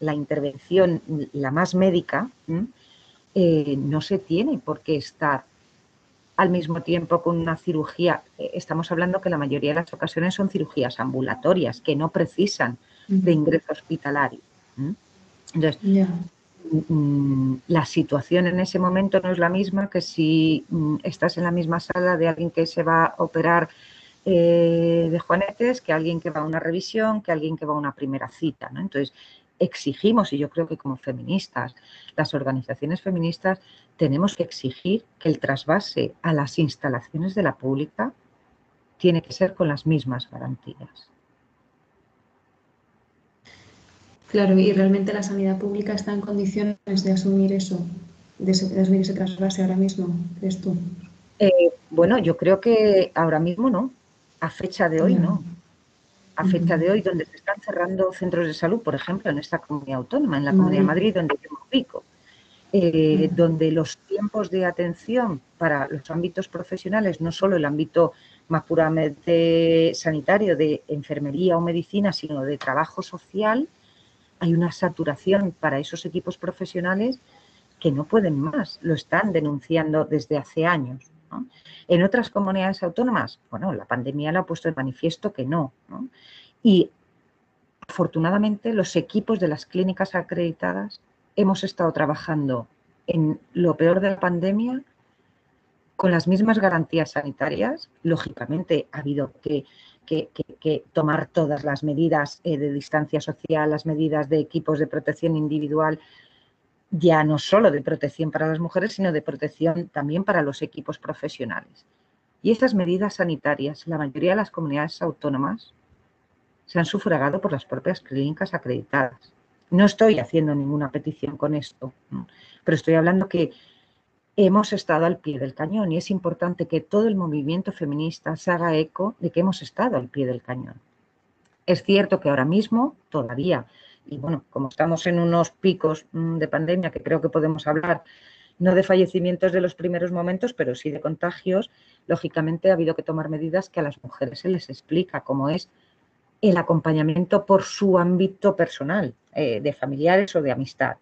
la intervención, la más médica, eh, no se tiene por qué estar al mismo tiempo con una cirugía. Eh, estamos hablando que la mayoría de las ocasiones son cirugías ambulatorias que no precisan de ingreso hospitalario. Entonces, mm, la situación en ese momento no es la misma que si mm, estás en la misma sala de alguien que se va a operar eh, de juanetes, que alguien que va a una revisión, que alguien que va a una primera cita. ¿no? Entonces, exigimos, y yo creo que como feministas, las organizaciones feministas, tenemos que exigir que el trasvase a las instalaciones de la pública tiene que ser con las mismas garantías. Claro, y realmente la sanidad pública está en condiciones de asumir eso, de, asumir ese trasvase ahora mismo, ¿crees tú? Eh, bueno, yo creo que ahora mismo no, a fecha de hoy no. A fecha de hoy, donde se están cerrando centros de salud, por ejemplo, en esta comunidad autónoma, en la Comunidad de Madrid, donde yo me ubico, eh, donde los tiempos de atención para los ámbitos profesionales, no solo el ámbito más puramente sanitario de enfermería o medicina, sino de trabajo social, hay una saturación para esos equipos profesionales que no pueden más, lo están denunciando desde hace años. En otras comunidades autónomas, bueno, la pandemia lo ha puesto de manifiesto que no. Y afortunadamente los equipos de las clínicas acreditadas hemos estado trabajando en lo peor de la pandemia con las mismas garantías sanitarias. Lógicamente ha habido que, tomar todas las medidas eh, de distancia social, las medidas de equipos de protección individual, ya no solo de protección para las mujeres, sino de protección también para los equipos profesionales. Y estas medidas sanitarias, la mayoría de las comunidades autónomas, se han sufragado por las propias clínicas acreditadas. No estoy haciendo ninguna petición con esto, pero estoy hablando que hemos estado al pie del cañón y es importante que todo el movimiento feminista se haga eco de que hemos estado al pie del cañón. Es cierto que ahora mismo todavía, y bueno, como estamos en unos picos mm, de pandemia que creo que podemos hablar, no de fallecimientos de los primeros momentos, pero sí de contagios, lógicamente ha habido que tomar medidas que a las mujeres se les explica, como es el acompañamiento por su ámbito personal, eh, de familiares o de amistades.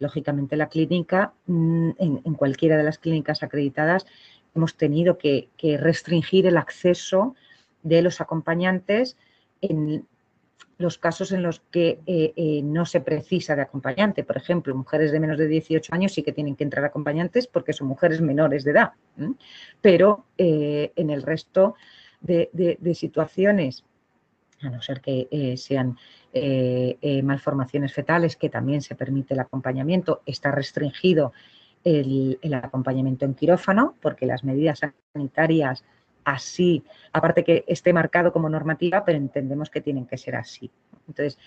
Lógicamente la clínica, mm, en, cualquiera de las clínicas acreditadas, hemos tenido que, restringir el acceso de los acompañantes en los casos en los que eh, eh, no se precisa de acompañante. Por ejemplo, mujeres de menos de 18 años sí que tienen que entrar acompañantes porque son mujeres menores de edad. Pero en el resto de situaciones a no ser que eh, sean eh, eh, malformaciones fetales, que también se permite el acompañamiento, está restringido el, acompañamiento en quirófano, porque las medidas sanitarias así, aparte que esté marcado como normativa, pero entendemos que tienen que ser así. Entonces,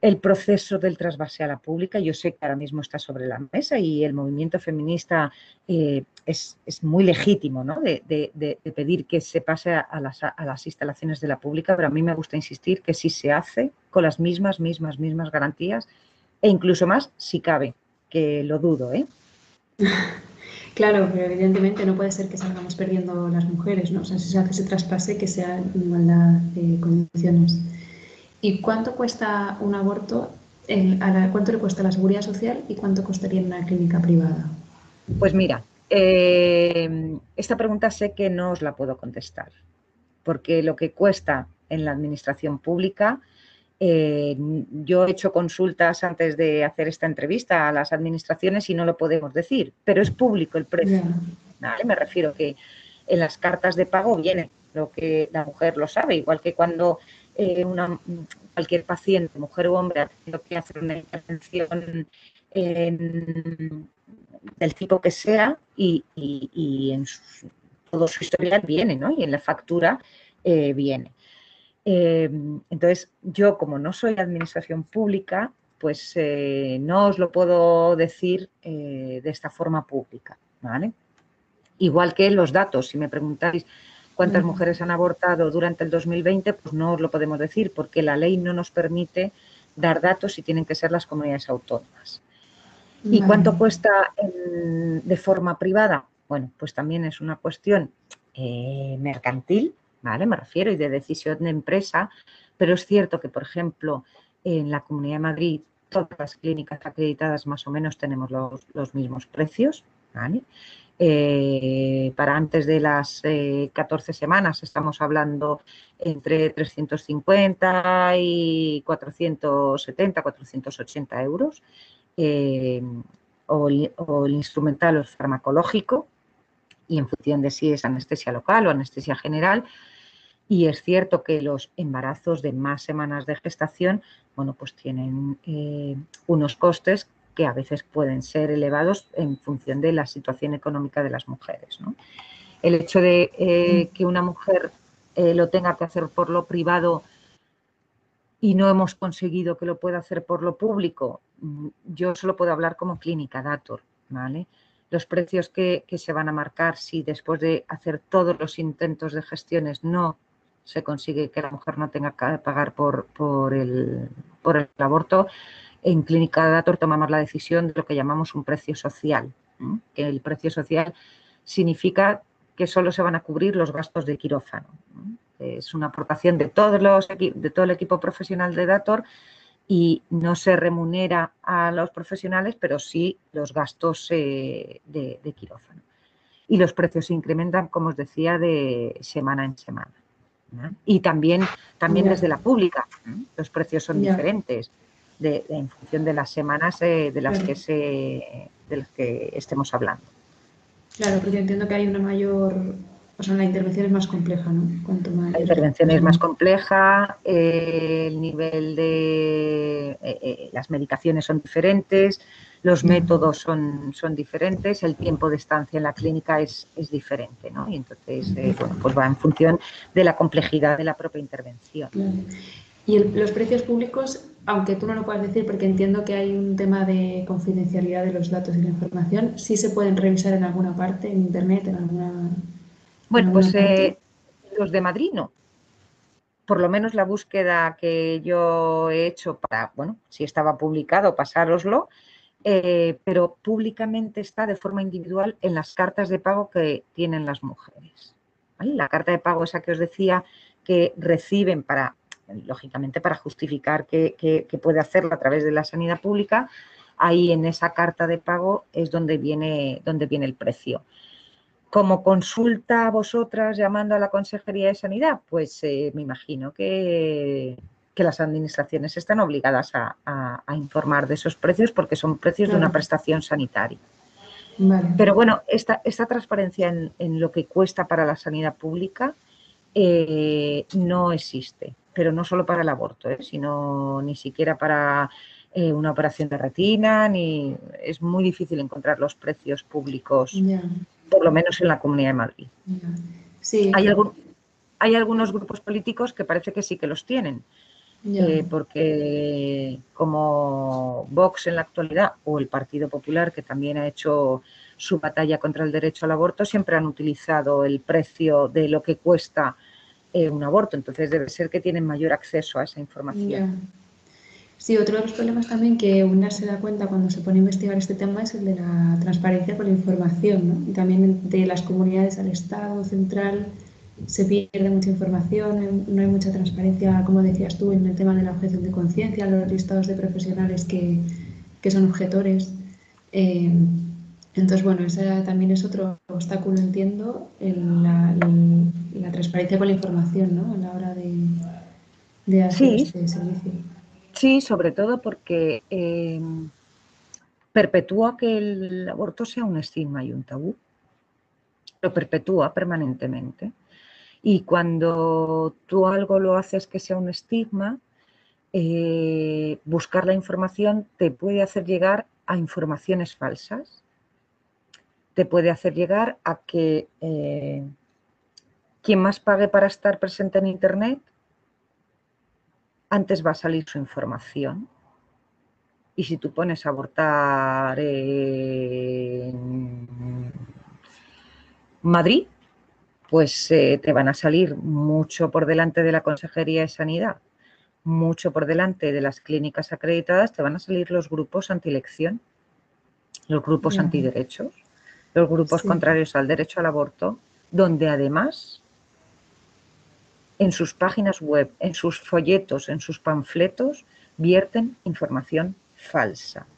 el proceso del trasvase a la pública, yo sé que ahora mismo está sobre la mesa y el movimiento feminista eh, es, muy legítimo ¿no? de, pedir que se pase a las, instalaciones de la pública, pero a mí me gusta insistir que si se hace con las mismas, mismas, mismas garantías e incluso más si cabe, que lo dudo. ¿eh? *laughs* Claro, pero evidentemente no puede ser que salgamos perdiendo las mujeres, ¿no? O sea, si se hace ese traspase, que sea en igualdad de condiciones. ¿Y cuánto cuesta un aborto? ¿Cuánto le cuesta la seguridad social y cuánto costaría en una clínica privada? Pues mira, eh, esta pregunta sé que no os la puedo contestar, porque lo que cuesta en la administración pública, eh, yo he hecho consultas antes de hacer esta entrevista a las administraciones y no lo podemos decir, pero es público el precio. Me refiero que en las cartas de pago viene lo que la mujer lo sabe, igual que cuando eh, una, cualquier paciente, mujer o hombre, ha tenido que hacer una intervención del tipo que sea y, en todo su historial viene, ¿no? Y en la factura eh, viene. Eh, entonces, yo como no soy administración pública, pues no os lo puedo decir de esta forma pública, ¿vale? Igual que los datos, si me preguntáis cuántas mujeres han abortado durante el 2020, pues no os lo podemos decir porque la ley no nos permite dar datos y tienen que ser las comunidades autónomas. ¿Y cuánto cuesta de forma privada? Bueno, pues también es una cuestión eh, mercantil, ¿vale? Me refiero, y de decisión de empresa, pero es cierto que, por ejemplo, en la Comunidad de Madrid, todas las clínicas acreditadas más o menos tenemos los, los mismos precios, ¿vale? Eh, para antes de las 14 eh, semanas estamos hablando entre 350 y 470, 480 euros, eh, o, el instrumental o el farmacológico, y en función de si es anestesia local o anestesia general. Y es cierto que los embarazos de más semanas de gestación, bueno, pues tienen unos costes que a veces pueden ser elevados en función de la situación económica de las mujeres. El hecho de eh, que una mujer eh, lo tenga que hacer por lo privado y no hemos conseguido que lo pueda hacer por lo público, mm, yo solo puedo hablar como clínica dator, ¿vale? los precios que, se van a marcar si después de hacer todos los intentos de gestiones no se consigue que la mujer no tenga que pagar por, por, el, por el aborto, en Clínica Dator tomamos la decisión de lo que llamamos un precio social. Que el precio social significa que solo se van a cubrir los gastos de quirófano. Es una aportación de, todos los, de todo el equipo profesional de Dator y no se remunera a los profesionales, pero sí los gastos eh, de, quirófano. Y los precios se incrementan, como os decía, de semana en semana. Y también, también desde la pública, los precios son diferentes de, en función de las semanas eh, de, las que se, de las que estemos hablando. Claro, porque entiendo que hay una mayor o sea, la intervención es más compleja, ¿no? La intervención es más compleja, eh, el nivel de... Eh, eh, las medicaciones son diferentes, los métodos son, son diferentes, el tiempo de estancia en la clínica es, es diferente, ¿no? Y entonces, bueno, pues va en función de la complejidad de la propia intervención. Y los precios públicos, aunque tú no lo puedas decir, porque entiendo que hay un tema de confidencialidad de los datos y la información, sí se pueden revisar en alguna parte, en Internet, en alguna bueno, pues eh, los de Madrid no. Por lo menos la búsqueda que yo he hecho para, bueno, si estaba publicado, pasároslo, eh, pero públicamente está de forma individual en las cartas de pago que tienen las mujeres. La carta de pago esa que os decía que reciben para, lógicamente, para justificar que, puede hacerlo a través de la sanidad pública, ahí en esa carta de pago es donde viene, donde viene el precio. Como consulta a vosotras llamando a la Consejería de Sanidad, pues eh, me imagino que, las administraciones están obligadas a, informar de esos precios porque son precios de una prestación sanitaria. Pero bueno, esta, esta transparencia en, lo que cuesta para la sanidad pública eh, no existe, pero no solo para el aborto, eh, sino ni siquiera para una operación de retina, ni es muy difícil encontrar los precios públicos por lo menos en la Comunidad de Madrid. Sí. Hay, hay algunos grupos políticos que parece que sí que los tienen, eh, porque como Vox en la actualidad o el Partido Popular, que también ha hecho su batalla contra el derecho al aborto, siempre han utilizado el precio de lo que cuesta eh, un aborto, entonces debe ser que tienen mayor acceso a esa información. Sí, otro de los problemas también que una se da cuenta cuando se pone a investigar este tema es el de la transparencia con la información, ¿no? Y también de las comunidades al Estado central se pierde mucha información, no hay mucha transparencia, como decías tú, en el tema de la objeción de conciencia, los listados de profesionales que, son objetores. Eh, entonces, bueno, ese también es otro obstáculo, entiendo, en la, transparencia con la información, ¿no? A la hora de, de hacer este servicio. Sí, sobre todo porque em, perpetúa que el aborto sea un estigma y un tabú. Lo perpetúa permanentemente. Y cuando tú algo lo haces que sea un estigma, eh, buscar la información te puede hacer llegar a informaciones falsas, te puede hacer llegar a que eh, quien más pague para estar presente en Internet antes va a salir su información. Y si tú pones abortar en Madrid, pues eh, te van a salir mucho por delante de la Consejería de Sanidad, mucho por delante de las clínicas acreditadas, te van a salir los grupos anti-elección, los grupos antiderechos, los grupos contrarios al derecho al aborto, donde además en sus páginas web, en sus folletos, en sus panfletos, vierten información falsa.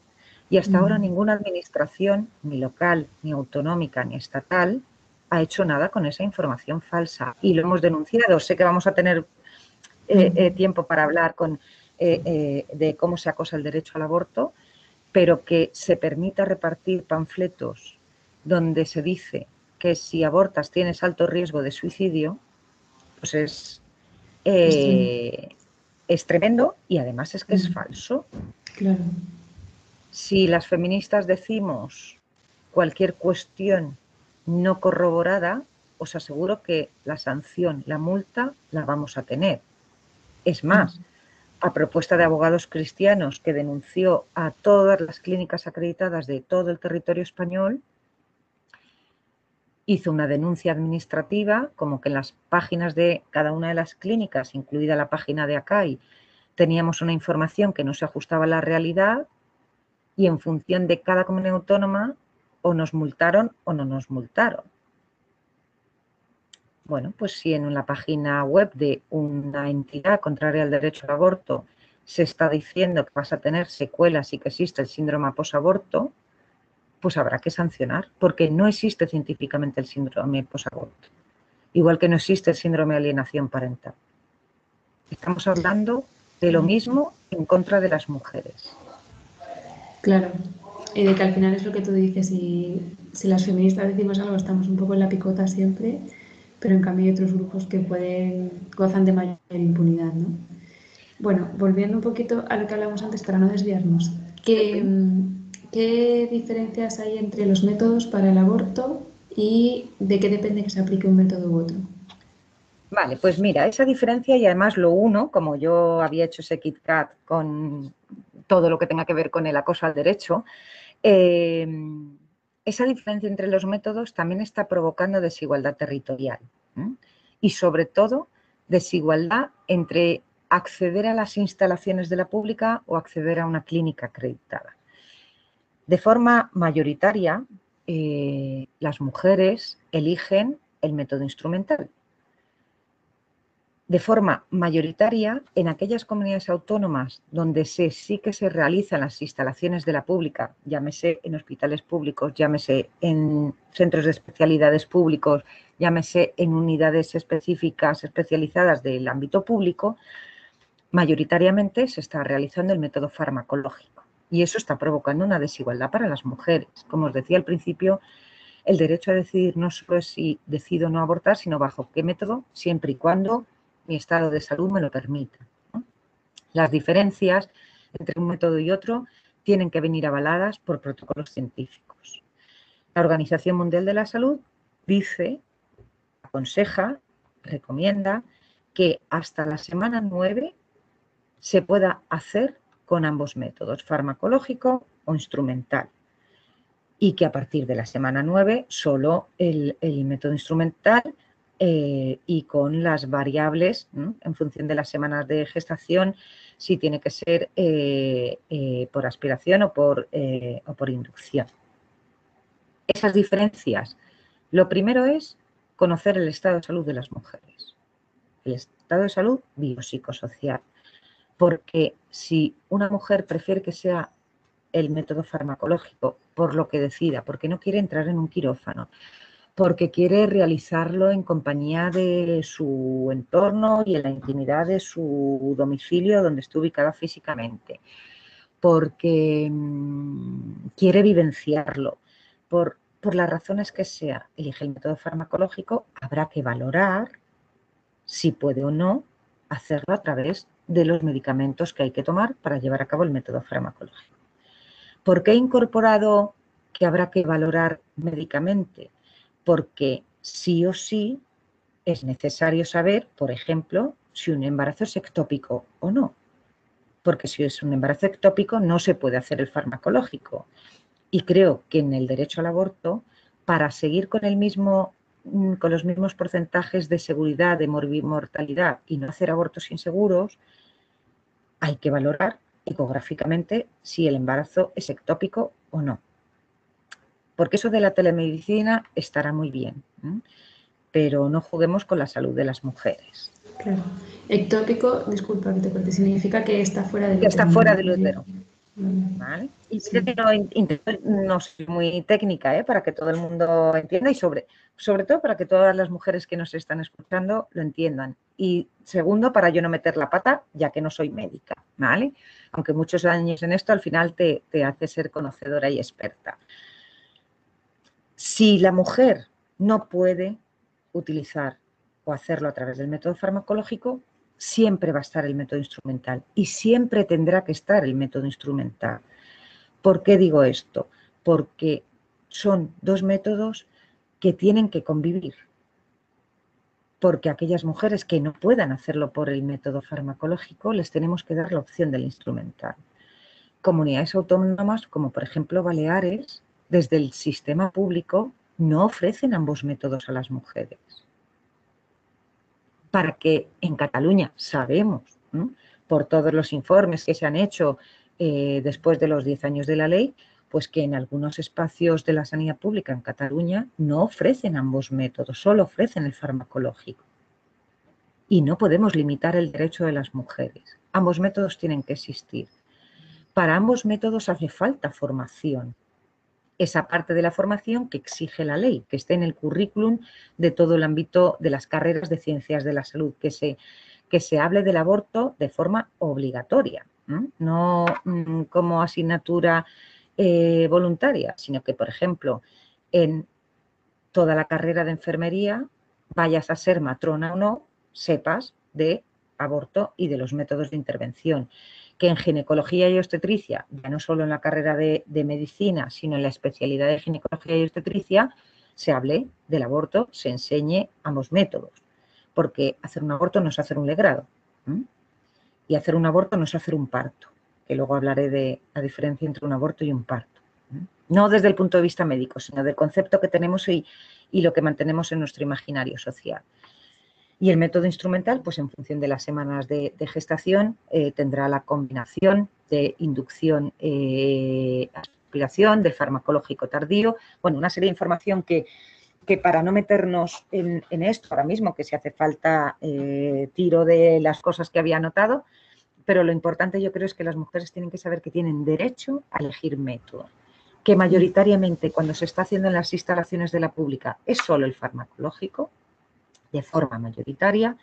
Y hasta ahora ninguna administración, ni local, ni autonómica, ni estatal, ha hecho nada con esa información falsa. Y lo hemos denunciado. Sé que vamos a tener eh, eh, tiempo para hablar con, eh, de cómo se acosa el derecho al aborto, pero que se permita repartir panfletos donde se dice que si abortas tienes alto riesgo de suicidio, pues eh, es, tremendo y además es que es falso. Si las feministas decimos cualquier cuestión no corroborada, os aseguro que la sanción, la multa, la vamos a tener. Es más, a propuesta de abogados cristianos que denunció a todas las clínicas acreditadas de todo el territorio español, hizo una denuncia administrativa, como que en las páginas de cada una de las clínicas, incluida la página de ACAI, teníamos una información que no se ajustaba a la realidad y en función de cada comunidad autónoma o nos multaron o no nos multaron. Bueno, pues si en la página web de una entidad contraria al derecho al aborto se está diciendo que vas a tener secuelas y que existe el síndrome posaborto, pues habrá que sancionar, porque no existe científicamente el síndrome posaborto, igual que no existe el síndrome de alienación parental. Estamos hablando de lo mismo en contra de las mujeres. Claro, y de que al final es lo que tú dices, y si las feministas decimos algo, estamos un poco en la picota siempre, pero en cambio hay otros grupos que pueden, gozan de mayor impunidad, ¿no? Bueno, volviendo un poquito a lo que hablamos antes para no desviarnos, ¿qué, ¿qué diferencias hay entre los métodos para el aborto y de qué depende que se aplique un método u otro? Vale, pues mira, esa diferencia y además lo uno, como yo había hecho ese KitKat con todo lo que tenga que ver con el acoso al derecho, eh, esa diferencia entre los métodos también está provocando desigualdad territorial y sobre todo desigualdad entre acceder a las instalaciones de la pública o acceder a una clínica acreditada. De forma mayoritaria, eh, las mujeres eligen el método instrumental. De forma mayoritaria, en aquellas comunidades autónomas donde sí que se realizan las instalaciones de la pública, llámese en hospitales públicos, llámese en centros de especialidades públicos, llámese en unidades específicas especializadas del ámbito público, mayoritariamente se está realizando el método farmacológico y eso está provocando una desigualdad para las mujeres. Como os decía al principio, el derecho a decidir no solo es si decido no abortar, sino bajo qué método, siempre y cuando mi estado de salud me lo permita. Las diferencias entre un método y otro tienen que venir avaladas por protocolos científicos. La Organización Mundial de la Salud dice, aconseja, recomienda que hasta la semana 9 se pueda hacer con ambos métodos, farmacológico o instrumental. Y que a partir de la semana 9 solo el, método instrumental eh, y con las variables en función de las semanas de gestación, si tiene que ser eh, eh, por aspiración o por, o por inducción. Esas diferencias, lo primero es conocer el estado de salud de las mujeres. El estado de salud biopsicosocial porque si una mujer prefiere que sea el método farmacológico por lo que decida, porque no quiere entrar en un quirófano, porque quiere realizarlo en compañía de su entorno y en la intimidad de su domicilio donde esté ubicada físicamente, porque mm, quiere vivenciarlo, por, por las razones que sea, elige el método farmacológico, habrá que valorar si puede o no hacerlo a través de los medicamentos que hay que tomar para llevar a cabo el método farmacológico. ¿Por qué he incorporado que habrá que valorar médicamente? Porque sí o sí es necesario saber, por ejemplo, si un embarazo es ectópico o no. Porque si es un embarazo ectópico no se puede hacer el farmacológico. Y creo que en el derecho al aborto, para seguir con el mismo Mm, con los mismos porcentajes de seguridad, de mortalidad y no hacer abortos inseguros, hay que valorar ecográficamente si el embarazo es ectópico o no. Porque eso de la telemedicina estará muy bien, pero no juguemos con la salud de las mujeres. Claro. Ectópico, disculpa que te corte, significa que está fuera del útero. Está fuera del útero. Y no, soy muy técnica ¿eh? para que todo el mundo entienda y sobre, sobre todo para que todas las mujeres que nos están escuchando lo entiendan. Y segundo, para yo no meter la pata, ya que no soy médica, ¿vale? Aunque muchos años en esto al final te, te hace ser conocedora y experta. Si la mujer no puede utilizar o hacerlo a través del método farmacológico, siempre va a estar el método instrumental y siempre tendrá que estar el método instrumental. ¿Por qué digo esto? Porque son dos métodos que tienen que convivir. Porque aquellas mujeres que no puedan hacerlo por el método farmacológico, les tenemos que dar la opción del instrumental. Comunidades autónomas, como por ejemplo Baleares, desde el sistema público no ofrecen ambos métodos a las mujeres. Para que en Cataluña sabemos, por todos los informes que se han hecho eh, después de los 10 años de la ley, pues que en algunos espacios de la sanidad pública en Cataluña no ofrecen ambos métodos, solo ofrecen el farmacológico. Y no podemos limitar el derecho de las mujeres. Ambos métodos tienen que existir. Para ambos métodos hace falta formación. Esa parte de la formación que exige la ley, que esté en el currículum de todo el ámbito de las carreras de ciencias de la salud, que se, que se hable del aborto de forma obligatoria, no mm, como asignatura eh, voluntaria, sino que, por ejemplo, en toda la carrera de enfermería, vayas a ser matrona o no, sepas de aborto y de los métodos de intervención. Que en ginecología y obstetricia, ya no solo en la carrera de, medicina, sino en la especialidad de ginecología y obstetricia, se hable del aborto, se enseñe ambos métodos. Porque hacer un aborto no es hacer un legrado. Y hacer un aborto no es hacer un parto que luego hablaré de la diferencia entre un aborto y un parto. No desde el punto de vista médico, sino del concepto que tenemos y, y lo que mantenemos en nuestro imaginario social. Y el método instrumental, pues en función de las semanas de, gestación, eh, tendrá la combinación de inducción, eh, aspiración, del farmacológico tardío, bueno, una serie de información que, que para no meternos en, esto ahora mismo, que si hace falta eh, tiro de las cosas que había anotado, pero lo importante yo creo es que las mujeres tienen que saber que tienen derecho a elegir método, que mayoritariamente cuando se está haciendo en las instalaciones de la pública es solo el farmacológico, de forma mayoritaria,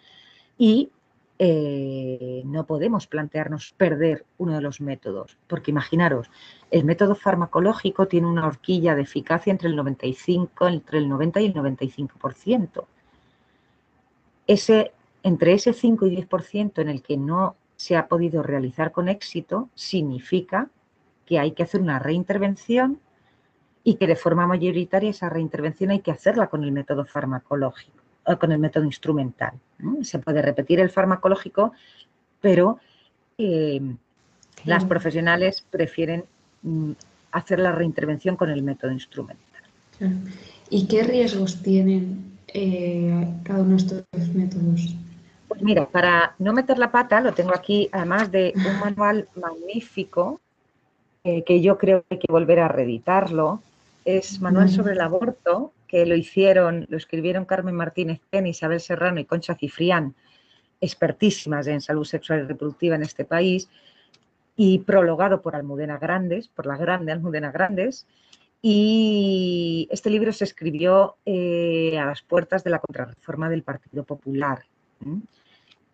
y eh, no podemos plantearnos perder uno de los métodos, porque imaginaros, el método farmacológico tiene una horquilla de eficacia entre el 95, entre el 90 y el 95%. Ese, entre ese 5 y 10% en el que no se ha podido realizar con éxito, significa que hay que hacer una reintervención y que de forma mayoritaria esa reintervención hay que hacerla con el método farmacológico, con el método instrumental. Se puede repetir el farmacológico, pero eh, las profesionales prefieren mm, hacer la reintervención con el método instrumental. ¿Y qué riesgos tienen eh, cada uno de estos métodos? Pues mira, para no meter la pata, lo tengo aquí, además de un manual magnífico, eh, que yo creo que hay que volver a reeditarlo. Es Manual sobre el aborto, que lo hicieron, lo escribieron Carmen Martínez Ten, Isabel Serrano y Concha Cifrián, expertísimas en salud sexual y reproductiva en este país, y prologado por Almudena Grandes, por la grande Almudena Grandes. Y este libro se escribió eh, a las puertas de la contrarreforma del Partido Popular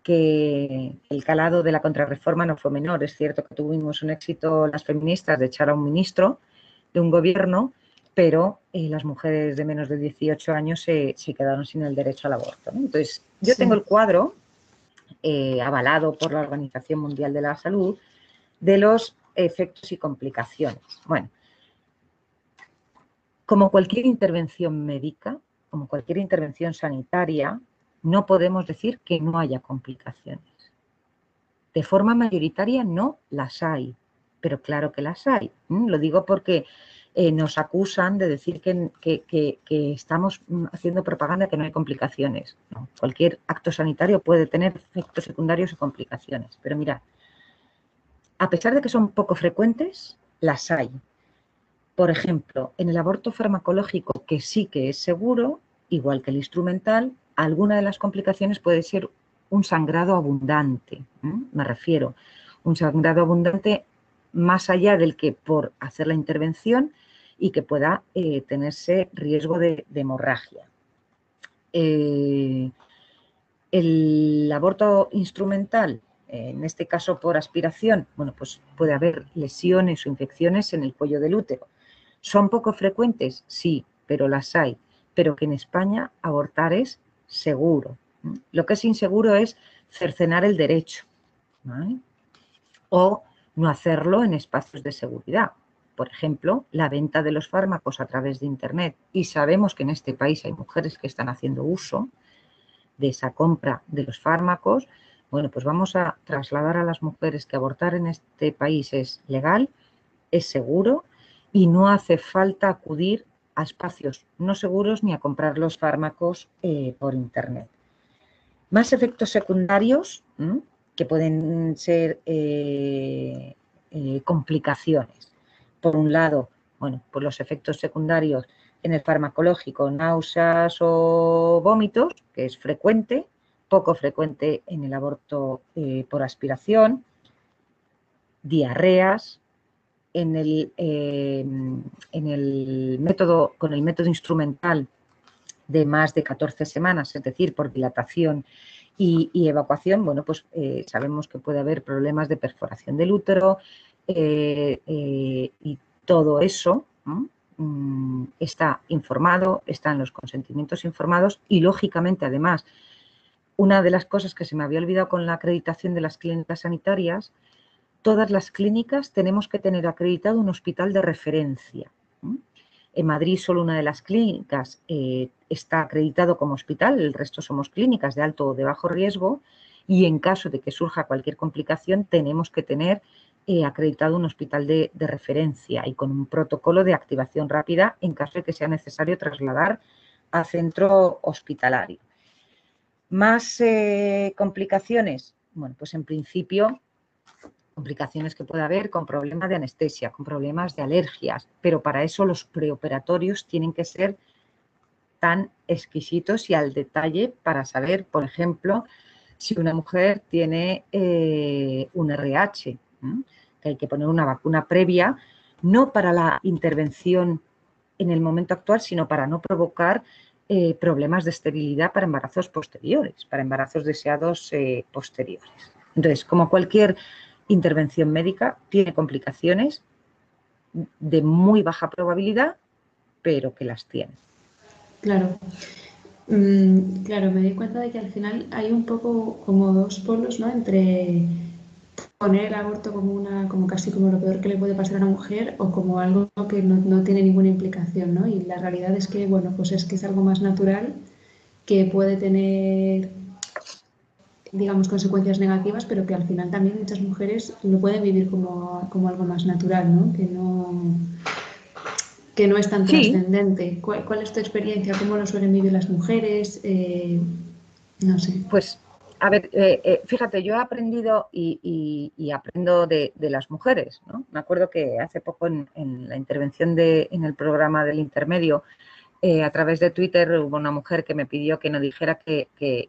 que el calado de la contrarreforma no fue menor. Es cierto que tuvimos un éxito las feministas de echar a un ministro de un gobierno, pero eh, las mujeres de menos de 18 años se, quedaron sin el derecho al aborto. Entonces, yo tengo el cuadro eh, avalado por la Organización Mundial de la Salud de los efectos y complicaciones. Bueno, como cualquier intervención médica, como cualquier intervención sanitaria, no podemos decir que no haya complicaciones. De forma mayoritaria no las hay, pero claro que las hay. Lo digo porque eh, nos acusan de decir que, estamos mm, haciendo propaganda que no hay complicaciones. Cualquier acto sanitario puede tener efectos secundarios o complicaciones, pero mira, a pesar de que son poco frecuentes, las hay. Por ejemplo, en el aborto farmacológico, que sí que es seguro, igual que el instrumental, alguna de las complicaciones puede ser un sangrado abundante, me refiero, un sangrado abundante más allá del que por hacer la intervención y que pueda eh, tenerse riesgo de, hemorragia. Eh, el aborto instrumental, en este caso por aspiración, bueno, pues puede haber lesiones o infecciones en el cuello del útero. ¿Son poco frecuentes? Sí, pero las hay. Pero que en España abortar es seguro. Lo que es inseguro es cercenar el derecho o no hacerlo en espacios de seguridad. Por ejemplo, la venta de los fármacos a través de Internet. Y sabemos que en este país hay mujeres que están haciendo uso de esa compra de los fármacos. Bueno, pues vamos a trasladar a las mujeres que abortar en este país es legal, es seguro y no hace falta acudir a espacios no seguros ni a comprar los fármacos eh, por Internet. Más efectos secundarios que pueden ser eh, eh, complicaciones. Por un lado, bueno, por los efectos secundarios en el farmacológico, náuseas o vómitos, que es frecuente, poco frecuente en el aborto por aspiración, diarreas, en el, en el método, con el método instrumental de más de 14 semanas, es decir, por dilatación y, evacuación, bueno, pues eh, sabemos que puede haber problemas de perforación del útero eh, eh, y todo eso mm, está informado, están los consentimientos informados y, lógicamente, además, una de las cosas que se me había olvidado con la acreditación de las clínicas sanitarias, todas las clínicas tenemos que tener acreditado un hospital de referencia. En Madrid solo una de las clínicas eh, está acreditado como hospital, el resto somos clínicas de alto o de bajo riesgo y en caso de que surja cualquier complicación tenemos que tener eh, acreditado un hospital de, referencia y con un protocolo de activación rápida en caso de que sea necesario trasladar a centro hospitalario. ¿Más eh, complicaciones? Bueno, pues en principio complicaciones que puede haber con problemas de anestesia, con problemas de alergias, pero para eso los preoperatorios tienen que ser tan exquisitos y al detalle para saber, por ejemplo, si una mujer tiene eh, un RH, que hay que poner una vacuna previa, no para la intervención en el momento actual, sino para no provocar eh, problemas de esterilidad para embarazos posteriores, para embarazos deseados eh, posteriores. Entonces, como cualquier intervención médica tiene complicaciones de muy baja probabilidad, pero que las tiene. Claro. Mm, claro, me di cuenta de que al final hay un poco como dos polos, ¿no? Entre poner el aborto como una, como casi como lo peor que le puede pasar a una mujer o como algo que no, no tiene ninguna implicación, ¿no? Y la realidad es que, bueno, pues es que es algo más natural que puede tener digamos, consecuencias negativas, pero que al final también muchas mujeres lo pueden vivir como, algo más natural, ¿no? Que no, que no es tan trascendente. ¿Cuál, es tu experiencia? ¿Cómo lo suelen vivir las mujeres? Eh, no sé. Pues, a ver, eh, eh, fíjate, yo he aprendido y, aprendo de, las mujeres, ¿no? Me acuerdo que hace poco en, la intervención de, en el programa del intermedio eh, a través de Twitter hubo una mujer que me pidió que no dijera que,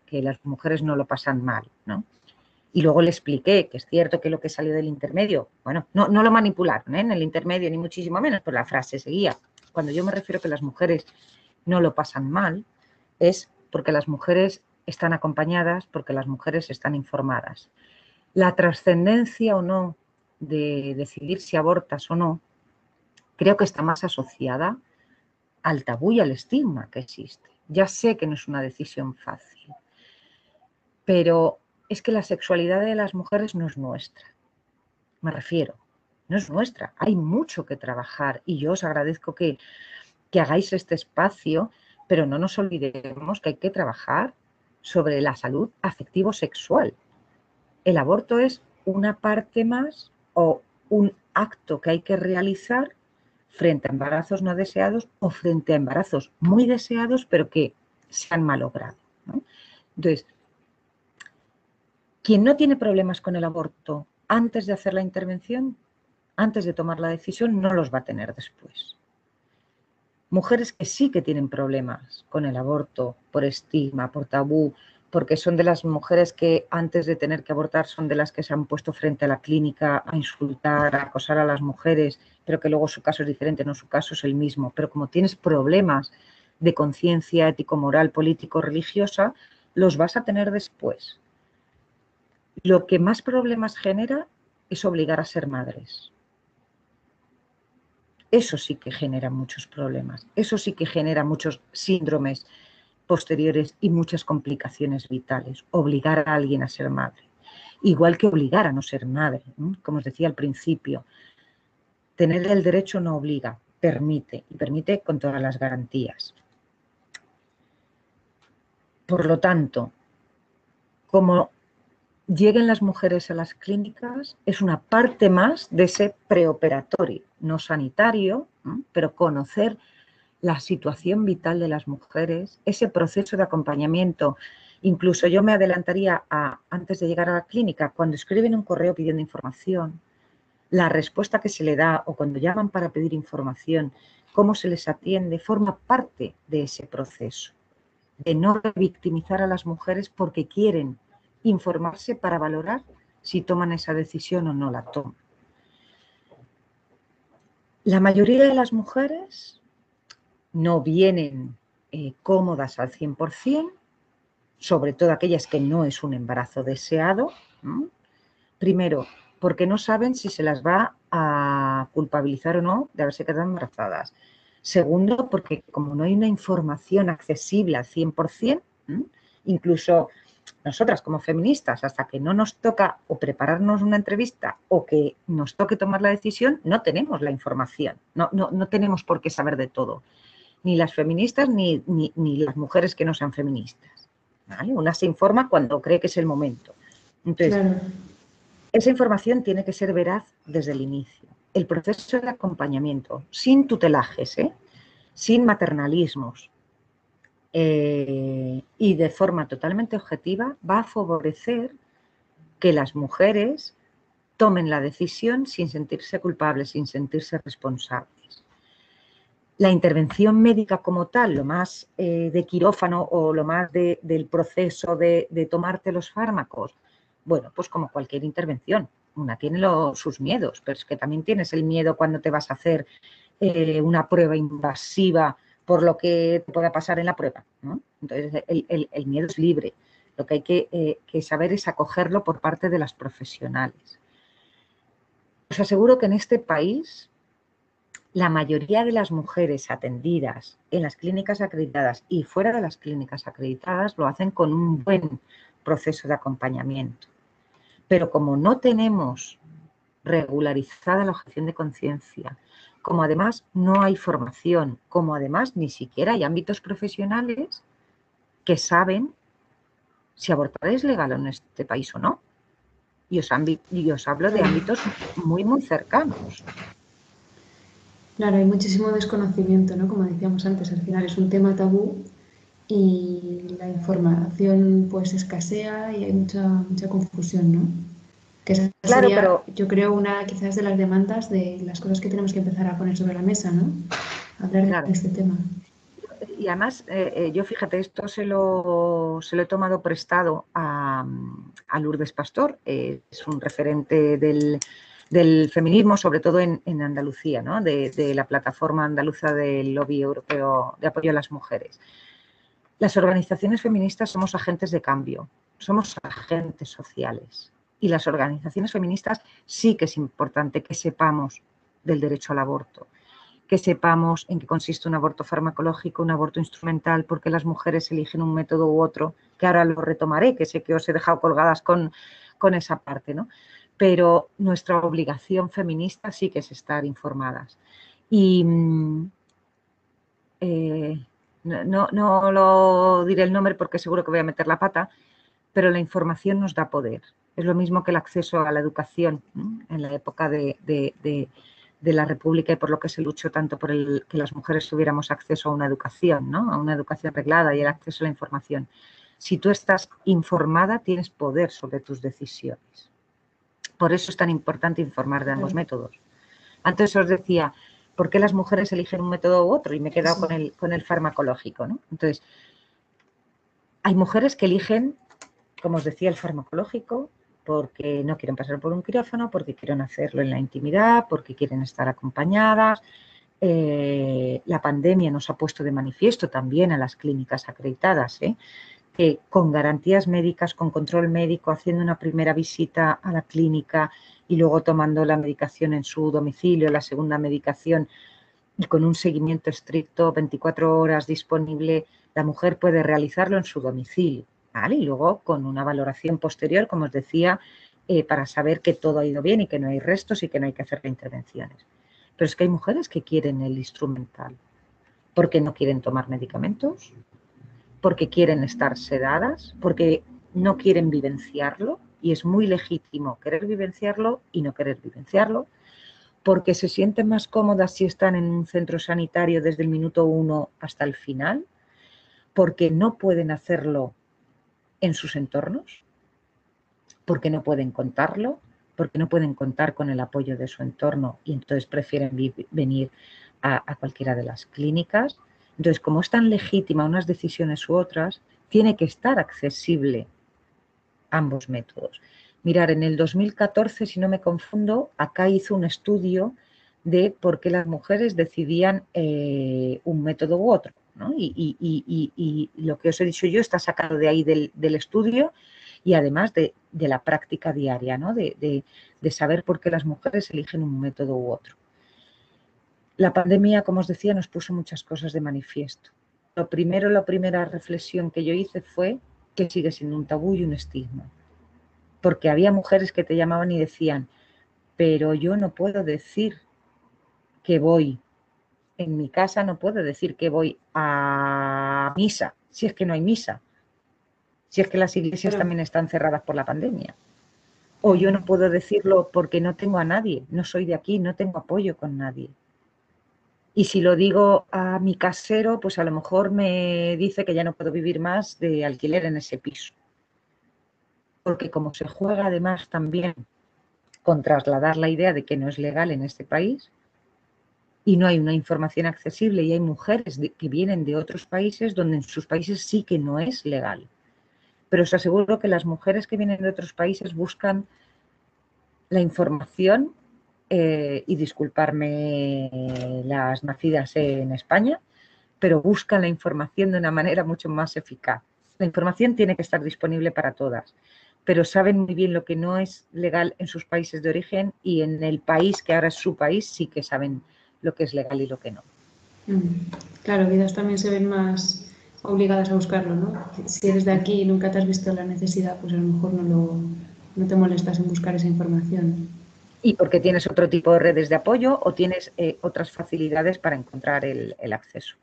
las mujeres no lo pasan mal, ¿no? Y luego le expliqué que es cierto que lo que salió del intermedio, bueno, no, no lo manipularon en el intermedio ni muchísimo menos, pero la frase seguía. Cuando yo me refiero a que las mujeres no lo pasan mal, es porque las mujeres están acompañadas, porque las mujeres están informadas. La trascendencia o no de decidir si abortas o no, creo que está más asociada al tabú y al estigma que existe. Ya sé que no es una decisión fácil, pero es que la sexualidad de las mujeres no es nuestra. Me refiero, no es nuestra. Hay mucho que trabajar y yo os agradezco que, que hagáis este espacio, pero no nos olvidemos que hay que trabajar sobre la salud afectivo-sexual. El aborto es una parte más o un acto que hay que realizar frente a embarazos no deseados o frente a embarazos muy deseados pero que se han malogrado. Entonces, quien no tiene problemas con el aborto antes de hacer la intervención, antes de tomar la decisión, no los va a tener después. Mujeres que sí que tienen problemas con el aborto por estigma, por tabú, porque son de las mujeres que antes de tener que abortar son de las que se han puesto frente a la clínica a insultar, a acosar a las mujeres, pero que luego su caso es diferente, no su caso es el mismo. Pero como tienes problemas de conciencia ético-moral, político-religiosa, los vas a tener después. Lo que más problemas genera es obligar a ser madres. Eso sí que genera muchos problemas, eso sí que genera muchos síndromes posteriores y muchas complicaciones vitales, obligar a alguien a ser madre. Igual que obligar a no ser madre, como os decía al principio. Tener el derecho no obliga, permite, y permite con todas las garantías. Por lo tanto, como lleguen las mujeres a las clínicas, es una parte más de ese preoperatorio, no sanitario, pero conocer la situación vital de las mujeres, ese proceso de acompañamiento. Incluso yo me adelantaría a, antes de llegar a la clínica, cuando escriben un correo pidiendo información, la respuesta que se le da o cuando llaman para pedir información, cómo se les atiende, forma parte de ese proceso, de no victimizar a las mujeres porque quieren informarse para valorar si toman esa decisión o no la toman. La mayoría de las mujeres no vienen eh, cómodas al 100%, sobre todo aquellas que no es un embarazo deseado. Primero, porque no saben si se las va a culpabilizar o no de haberse quedado embarazadas. Segundo, porque como no hay una información accesible al 100%, incluso nosotras como feministas, hasta que no nos toca o prepararnos una entrevista o que nos toque tomar la decisión, no tenemos la información, no, no, tenemos por qué saber de todo, ni las feministas ni, ni, las mujeres que no sean feministas. Una se informa cuando cree que es el momento. Entonces, esa información tiene que ser veraz desde el inicio. El proceso de acompañamiento, sin tutelajes, ¿eh? sin maternalismos, eh, y de forma totalmente objetiva va a favorecer que las mujeres tomen la decisión sin sentirse culpables, sin sentirse responsables. La intervención médica como tal, lo más eh, de quirófano o lo más del proceso de, tomarte los fármacos, bueno, pues como cualquier intervención, una tiene sus miedos, pero es que también tienes el miedo cuando te vas a hacer eh, una prueba invasiva por lo que pueda pasar en la prueba. Entonces, el, miedo es libre. Lo que hay eh, que, saber es acogerlo por parte de las profesionales. Os aseguro que en este país la mayoría de las mujeres atendidas en las clínicas acreditadas y fuera de las clínicas acreditadas lo hacen con un buen proceso de acompañamiento. Pero como no tenemos regularizada la objeción de conciencia, como además no hay formación, como además ni siquiera hay ámbitos profesionales que saben si abortar es legal en este país o no. Y os, os hablo de ámbitos muy, muy cercanos. Claro, hay muchísimo desconocimiento, ¿no? Como decíamos antes, al final es un tema tabú y la información pues escasea y hay mucha, mucha confusión, ¿no? Que esa claro, pero yo creo una quizás de las demandas de las cosas que tenemos que empezar a poner sobre la mesa, ¿no? Hablar de este tema. Y además, eh, eh, yo fíjate, esto se lo, se lo he tomado prestado a, Lourdes Pastor, eh, es un referente del, feminismo, sobre todo en, Andalucía, ¿no? de, de, la plataforma andaluza del lobby europeo de apoyo a las mujeres. Las organizaciones feministas somos agentes de cambio, somos agentes sociales y las organizaciones feministas sí que es importante que sepamos del derecho al aborto, que sepamos en qué consiste un aborto farmacológico, un aborto instrumental, porque las mujeres eligen un método u otro, que ahora lo retomaré, que sé que os he dejado colgadas con, con esa parte, ¿no? Pero nuestra obligación feminista sí que es estar informadas. Y mm, eh, no, no lo diré el nombre porque seguro que voy a meter la pata, pero la información nos da poder. Es lo mismo que el acceso a la educación en la época de, la República y por lo que se luchó tanto por el, que las mujeres tuviéramos acceso a una educación, ¿no? a una educación arreglada y el acceso a la información. Si tú estás informada, tienes poder sobre tus decisiones. Por eso es tan importante informar de ambos métodos. Antes os decía, ¿por qué las mujeres eligen un método u otro? Y me he quedado con, el, con el farmacológico. ¿no? Entonces, hay mujeres que eligen, como os decía, el farmacológico porque no quieren pasar por un quirófano, porque quieren hacerlo en la intimidad, porque quieren estar acompañadas. Eh, la pandemia nos ha puesto de manifiesto también a las clínicas acreditadas, ¿eh? que con garantías médicas, con control médico, haciendo una primera visita a la clínica y luego tomando la medicación en su domicilio, la segunda medicación y con un seguimiento estricto, 24 horas disponible, la mujer puede realizarlo en su domicilio. Y luego con una valoración posterior, como os decía, eh, para saber que todo ha ido bien y que no hay restos y que no hay que hacer intervenciones. Pero es que hay mujeres que quieren el instrumental porque no quieren tomar medicamentos, porque quieren estar sedadas, porque no quieren vivenciarlo y es muy legítimo querer vivenciarlo y no querer vivenciarlo, porque se sienten más cómodas si están en un centro sanitario desde el minuto uno hasta el final, porque no pueden hacerlo en sus entornos, porque no pueden contarlo, porque no pueden contar con el apoyo de su entorno y entonces prefieren venir a, cualquiera de las clínicas. Entonces, como es tan legítima unas decisiones u otras, tiene que estar accesible ambos métodos. Mirar, en el 2014, si no me confundo, acá hizo un estudio de por qué las mujeres decidían eh, un método u otro. Y, lo que os he dicho yo está sacado de ahí del, estudio y además de, la práctica diaria, ¿no? de, saber por qué las mujeres eligen un método u otro. La pandemia, como os decía, nos puso muchas cosas de manifiesto. Lo primero, la primera reflexión que yo hice fue que sigue siendo un tabú y un estigma porque había mujeres que te llamaban y decían, pero yo no puedo decir que voy, en mi casa no puedo decir que voy a misa, si es que no hay misa, si es que las iglesias también están cerradas por la pandemia. O yo no puedo decirlo porque no tengo a nadie, no soy de aquí, no tengo apoyo con nadie. Y si lo digo a mi casero, pues a lo mejor me dice que ya no puedo vivir más de alquiler en ese piso porque como se juega además también con trasladar la idea de que no es legal en este país y no hay una información accesible y hay mujeres que vienen de otros países donde en sus países sí que no es legal. Pero os aseguro que las mujeres que vienen de otros países buscan la información eh, y disculparme las nacidas en España, pero buscan la información de una manera mucho más eficaz. La información tiene que estar disponible para todas pero saben muy bien lo que no es legal en sus países de origen y en el país que ahora es su país sí que saben lo que es legal y lo que no. Mm. Claro, vidas también se ven más obligadas a buscarlo, ¿no? Si eres de aquí y nunca te has visto la necesidad, pues a lo mejor no, lo, no te molestas en buscar esa información. Y porque tienes otro tipo de redes de apoyo o tienes eh, otras facilidades para encontrar el acceso.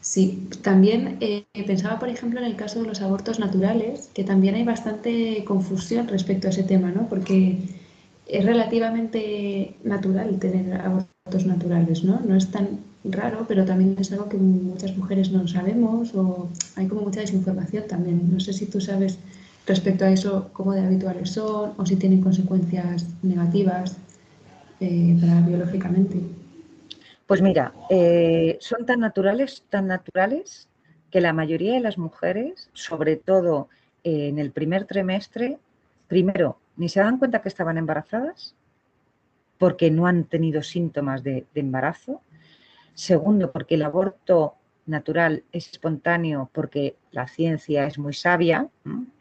Sí, también eh, pensaba, por ejemplo, en el caso de los abortos naturales, que también hay bastante confusión respecto a ese tema, ¿no? Porque es relativamente natural tener abortos naturales, ¿no? No es tan raro, pero también es algo que muchas mujeres no sabemos o hay como mucha desinformación también. No sé si tú sabes respecto a eso cómo de habituales son o si tienen consecuencias negativas eh, para biológicamente. Pues mira, eh, son tan naturales, tan naturales, que la mayoría de las mujeres, sobre todo eh, en el primer trimestre, primero, ni se dan cuenta que estaban embarazadas, porque no han tenido síntomas de, embarazo. Segundo, porque el aborto natural es espontáneo, porque la ciencia es muy sabia.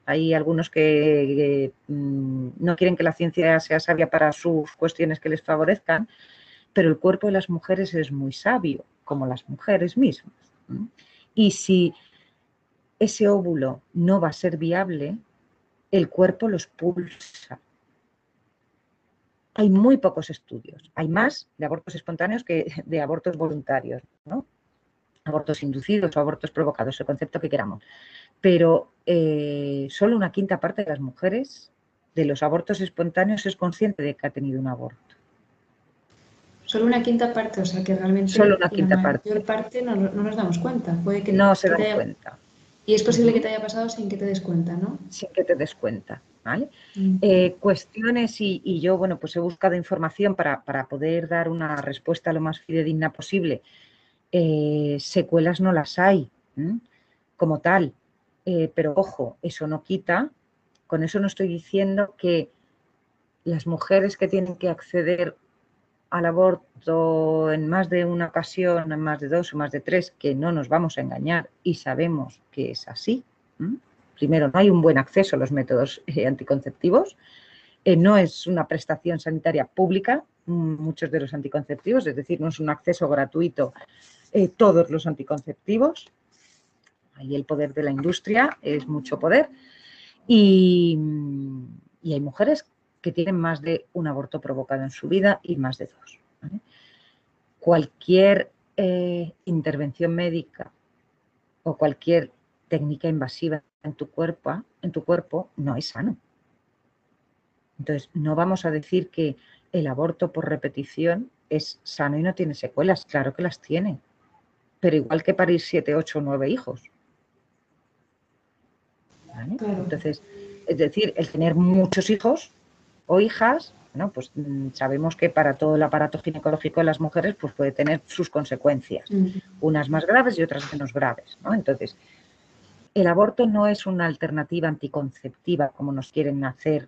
Hay algunos que, mm, no quieren que la ciencia sea sabia para sus cuestiones que les favorezcan, pero el cuerpo de las mujeres es muy sabio, como las mujeres mismas. Y si ese óvulo no va a ser viable, el cuerpo lo expulsa. Hay muy pocos estudios, hay más de abortos espontáneos que de abortos voluntarios, ¿no? abortos inducidos o abortos provocados, el concepto que queramos. Pero eh, solo una quinta parte de las mujeres de los abortos espontáneos es consciente de que ha tenido un aborto. Solo una quinta parte, o sea que realmente Solo una quinta la mayor parte, no, nos damos cuenta. Puede que no se dan cuenta. Y es posible que te haya pasado sin que te des cuenta, ¿no? Sin que te des cuenta, ¿vale? Mm. Eh, cuestiones y, yo, bueno, pues he buscado información para, poder dar una respuesta lo más fidedigna posible. Eh, secuelas no las hay, como tal. Eh, pero ojo, eso no quita, con eso no estoy diciendo que las mujeres que tienen que acceder al aborto en más de una ocasión, en más de dos o más de tres, que no nos vamos a engañar y sabemos que es así. Primero, no hay un buen acceso a los métodos eh, anticonceptivos. Eh, no es una prestación sanitaria pública, muchos de los anticonceptivos, es decir, no es un acceso gratuito eh, todos los anticonceptivos. Ahí el poder de la industria es mucho poder. Y, y hay mujeres que tienen más de un aborto provocado en su vida y más de dos. Cualquier eh, intervención médica o cualquier técnica invasiva en tu cuerpo, en tu cuerpo no es sano. Entonces, no vamos a decir que el aborto por repetición es sano y no tiene secuelas. Claro que las tiene. Pero igual que parir siete, ocho o nueve hijos. Entonces, es decir, el tener muchos hijos o hijas, ¿no? pues mm, sabemos que para todo el aparato ginecológico de las mujeres pues puede tener sus consecuencias, unas más graves y otras menos graves. Entonces, el aborto no es una alternativa anticonceptiva como nos quieren hacer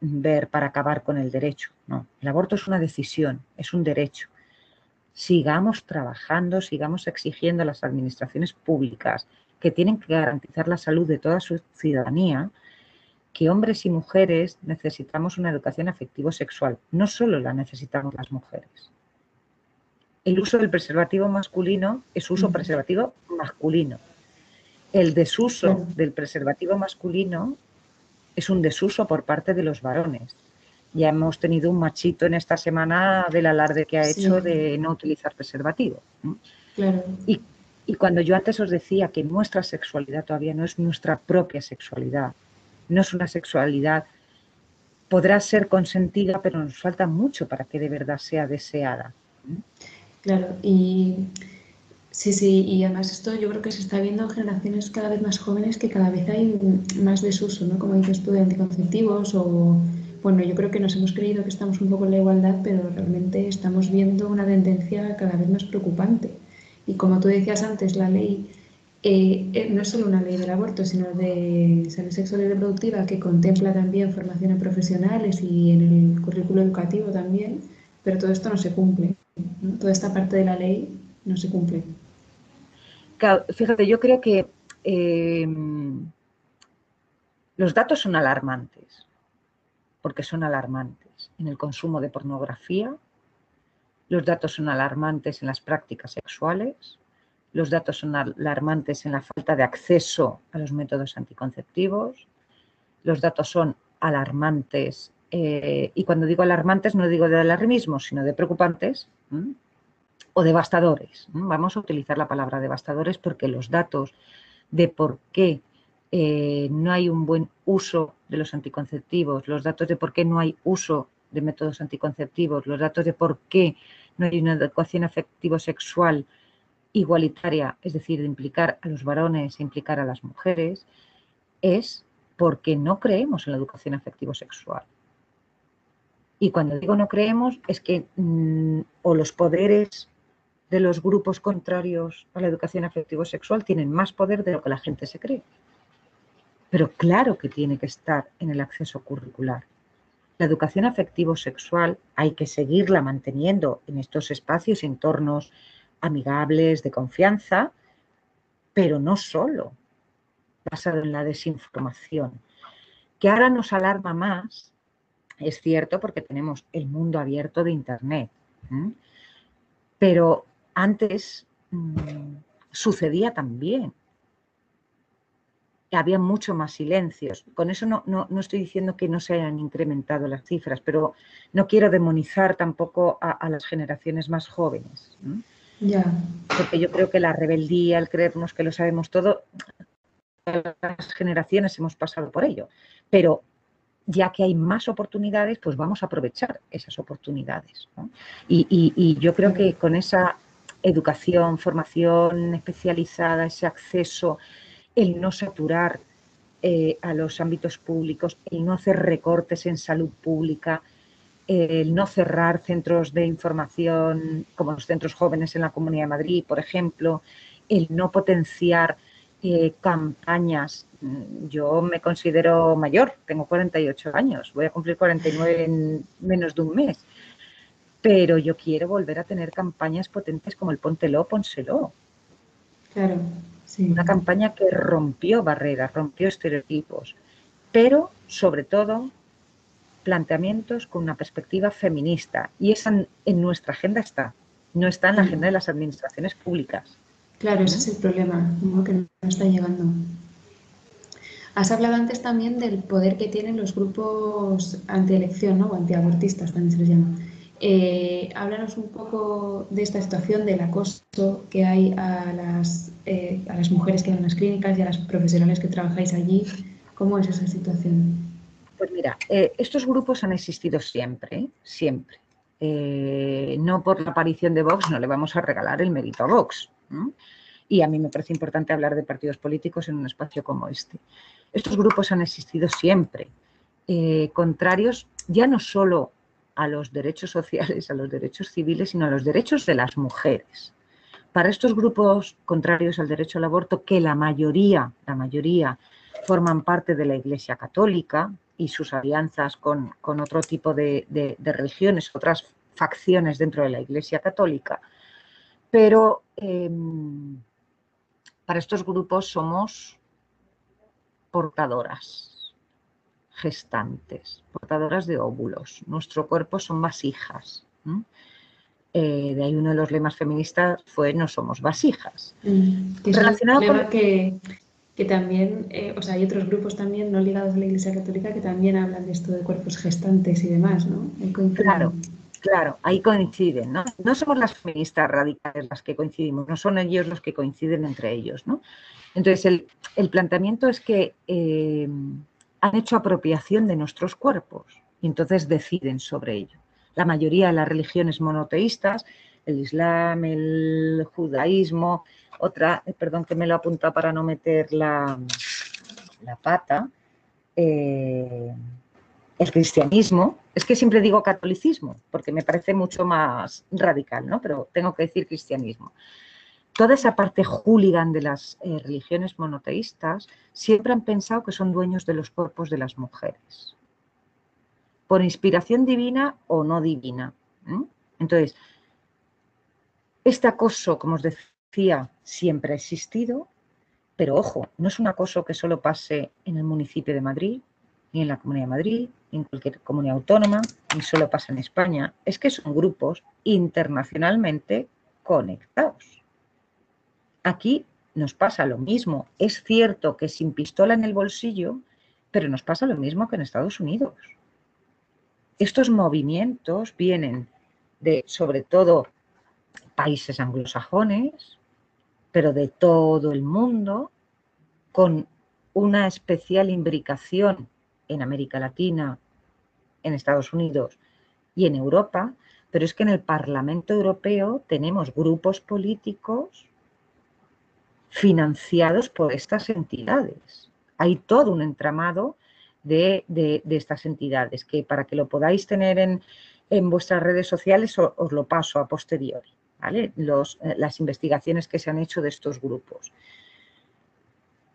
ver para acabar con el derecho. No, el aborto es una decisión, es un derecho. Sigamos trabajando, sigamos exigiendo a las administraciones públicas que tienen que garantizar la salud de toda su ciudadanía, que hombres y mujeres necesitamos una educación afectivo-sexual. No solo la necesitamos las mujeres. El uso del preservativo masculino es uso preservativo masculino. El desuso del preservativo masculino es un desuso por parte de los varones. Ya hemos tenido un machito en esta semana del alarde que ha hecho de no utilizar preservativo. Y, y cuando yo antes os decía que nuestra sexualidad todavía no es nuestra propia sexualidad, no es una sexualidad, podrá ser consentida, pero nos falta mucho para que de verdad sea deseada. Claro, y Sí, sí, y además esto yo creo que se está viendo en generaciones cada vez más jóvenes que cada vez hay más desuso, ¿no? Como dices tú, de anticonceptivos o, bueno, yo creo que nos hemos creído que estamos un poco en la igualdad, pero realmente estamos viendo una tendencia cada vez más preocupante. Y como tú decías antes, la ley eh, eh, no es solo una ley del aborto, sino de salud sexual y reproductiva que contempla también formación a profesionales y en el currículo educativo también, pero todo esto no se cumple. Toda esta parte de la ley no se cumple. Fíjate, yo creo que em, los datos son alarmantes, porque son alarmantes en el consumo de pornografía, los datos son alarmantes en las prácticas sexuales, los datos son alarmantes en la falta de acceso a los métodos anticonceptivos, los datos son alarmantes, eh, y cuando digo alarmantes no digo de alarmismo, sino de preocupantes, o devastadores. Vamos a utilizar la palabra devastadores porque los datos de por qué eh, no hay un buen uso de los anticonceptivos, los datos de por qué no hay uso de métodos anticonceptivos, los datos de por qué no hay una educación afectivo-sexual igualitaria, es decir, de implicar a los varones e implicar a las mujeres, es porque no creemos en la educación afectivo-sexual. Y cuando digo no creemos es que mm, o los poderes de los grupos contrarios a la educación afectivo-sexual tienen más poder de lo que la gente se cree. Pero claro que tiene que estar en el acceso curricular. La educación afectivo-sexual hay que seguirla manteniendo en estos espacios entornos amigables, de confianza, pero no solo basado en la desinformación. Que ahora nos alarma más, es cierto, porque tenemos el mundo abierto de Internet. Pero antes mm, sucedía también. Había mucho más silencios. Con eso no, estoy diciendo que no se hayan incrementado las cifras, pero no quiero demonizar tampoco a, las generaciones más jóvenes. Porque yo creo que la rebeldía, el creernos que lo sabemos todo, las generaciones hemos pasado por ello. Pero ya que hay más oportunidades, pues vamos a aprovechar esas oportunidades. y, yo creo que con esa educación, formación especializada, ese acceso, el no saturar eh, a los ámbitos públicos, el no hacer recortes en salud pública, el no cerrar centros de información como los centros jóvenes en la Comunidad de Madrid, por ejemplo, el no potenciar eh, campañas. Yo me considero mayor, tengo 48 años, voy a cumplir 49 en menos de un mes pero yo quiero volver a tener campañas potentes como el Póntelo, Pónselo. Claro, sí. Una campaña que rompió barreras, rompió estereotipos, pero sobre todo planteamientos con una perspectiva feminista. Y esa en nuestra agenda está, no está en la agenda de las administraciones públicas. Claro, ese es el problema, que no está llegando. Has hablado antes también del poder que tienen los grupos antielección, ¿no? o antiabortistas también se les llama. Eh, háblanos un poco de esta situación del acoso que hay a las, eh, a las mujeres que van a las clínicas y a las profesionales que trabajáis allí. ¿Cómo es esa situación? Pues mira, eh, estos grupos han existido siempre, siempre. Eh, no por la aparición de Vox no le vamos a regalar el mérito a Vox. Y a mí me parece importante hablar de partidos políticos en un espacio como este. Estos grupos han existido siempre, eh, contrarios ya no solo a los derechos sociales, a los derechos civiles, sino a los derechos de las mujeres. Para estos grupos contrarios al derecho al aborto, que la mayoría, la mayoría forman parte de la Iglesia Católica y sus alianzas con, otro tipo de, religiones, otras facciones dentro de la Iglesia Católica, pero em, para estos grupos somos portadoras, gestantes, portadoras de óvulos. Nuestro cuerpo son vasijas. Eh, de ahí uno de los lemas feministas fue no somos vasijas. Mm, relacionado con... que, que también, eh, o sea, hay otros grupos también no ligados a la Iglesia Católica que también hablan de esto de cuerpos gestantes y demás, ¿no? Claro, claro, ahí coinciden, ¿no? No somos las feministas radicales las que coincidimos, no son ellos los que coinciden entre ellos, ¿no? Entonces, el, planteamiento es que eh, han hecho apropiación de nuestros cuerpos y entonces deciden sobre ello la mayoría de las religiones monoteístas, el Islam, el judaísmo, otra, eh, perdón que me lo apunta para no meter la, la pata, eh, el cristianismo, es que siempre digo catolicismo, porque me parece mucho más radical, ¿no? Pero tengo que decir cristianismo. Toda esa parte hooligan de las eh, religiones monoteístas siempre han pensado que son dueños de los cuerpos de las mujeres por inspiración divina o no divina. Entonces, este acoso, como os decía, siempre ha existido, pero ojo, no es un acoso que solo pase en el municipio de Madrid, ni en la Comunidad de Madrid, ni en cualquier comunidad autónoma, ni solo pasa en España, es que son grupos internacionalmente conectados. Aquí nos pasa lo mismo. Es cierto que sin pistola en el bolsillo, pero nos pasa lo mismo que en Estados Unidos. Estos movimientos vienen de, sobre todo, países anglosajones, pero de todo el mundo, con una especial imbricación en América Latina, en Estados Unidos y en Europa, pero es que en el Parlamento Europeo tenemos grupos políticos financiados por estas entidades. Hay todo un entramado de, estas entidades, que para que lo podáis tener en, vuestras redes sociales os, lo paso a posteriori, ¿vale? Eh, las investigaciones que se han hecho de estos grupos.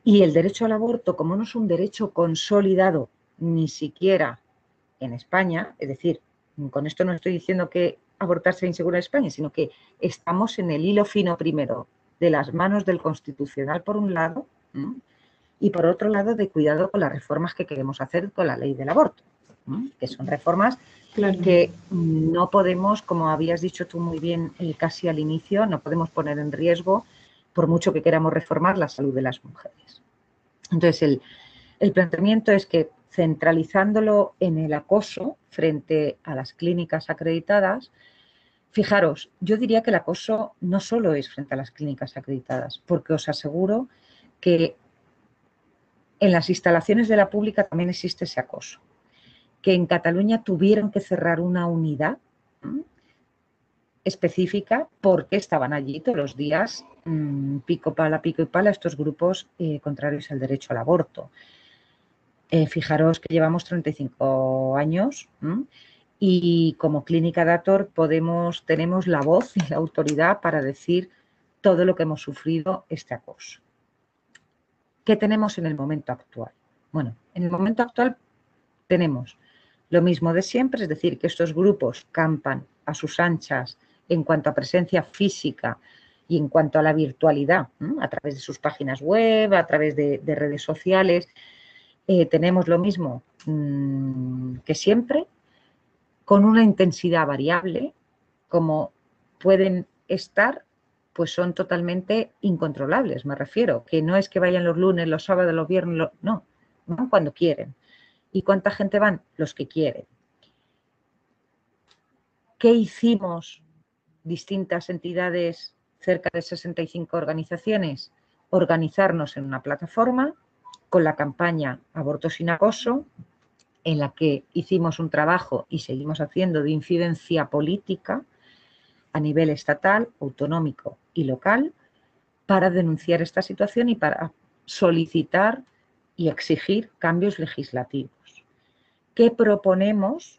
Y el derecho al aborto, como no es un derecho consolidado ni siquiera en España, es decir, con esto no estoy diciendo que abortar sea inseguro en España, sino que estamos en el hilo fino primero de las manos del Constitucional por un lado, y por otro lado de cuidado con las reformas que queremos hacer con la ley del aborto, que son reformas que no podemos, como habías dicho tú muy bien eh, casi al inicio, no podemos poner en riesgo por mucho que queramos reformar la salud de las mujeres. Entonces, el, el planteamiento es que centralizándolo en el acoso frente a las clínicas acreditadas, fijaros, yo diría que el acoso no solo es frente a las clínicas acreditadas, porque os aseguro que en las instalaciones de la pública también existe ese acoso. Que en Cataluña tuvieron que cerrar una unidad específica porque estaban allí todos los días, mm, pico pala, pico y pala, estos grupos eh, contrarios al derecho al aborto. Eh, fijaros que llevamos 35 años y como clínica Dator podemos, tenemos la voz y la autoridad para decir todo lo que hemos sufrido este acoso. ¿Qué tenemos en el momento actual? Bueno, en el momento actual tenemos lo mismo de siempre, es decir, que estos grupos campan a sus anchas en cuanto a presencia física y en cuanto a la virtualidad, a través de sus páginas web, a través de, redes sociales. Eh, tenemos lo mismo mm, que siempre, con una intensidad variable, como pueden estar pues son totalmente incontrolables, me refiero, que no es que vayan los lunes, los sábados, los viernes, no, van cuando quieren. ¿Y cuánta gente van? Los que quieren. ¿Qué hicimos distintas entidades, cerca de 65 organizaciones? Organizarnos en una plataforma con la campaña Aborto sin acoso, en la que hicimos un trabajo y seguimos haciendo de incidencia política a nivel estatal, autonómico y local para denunciar esta situación y para solicitar y exigir cambios legislativos. ¿Qué proponemos,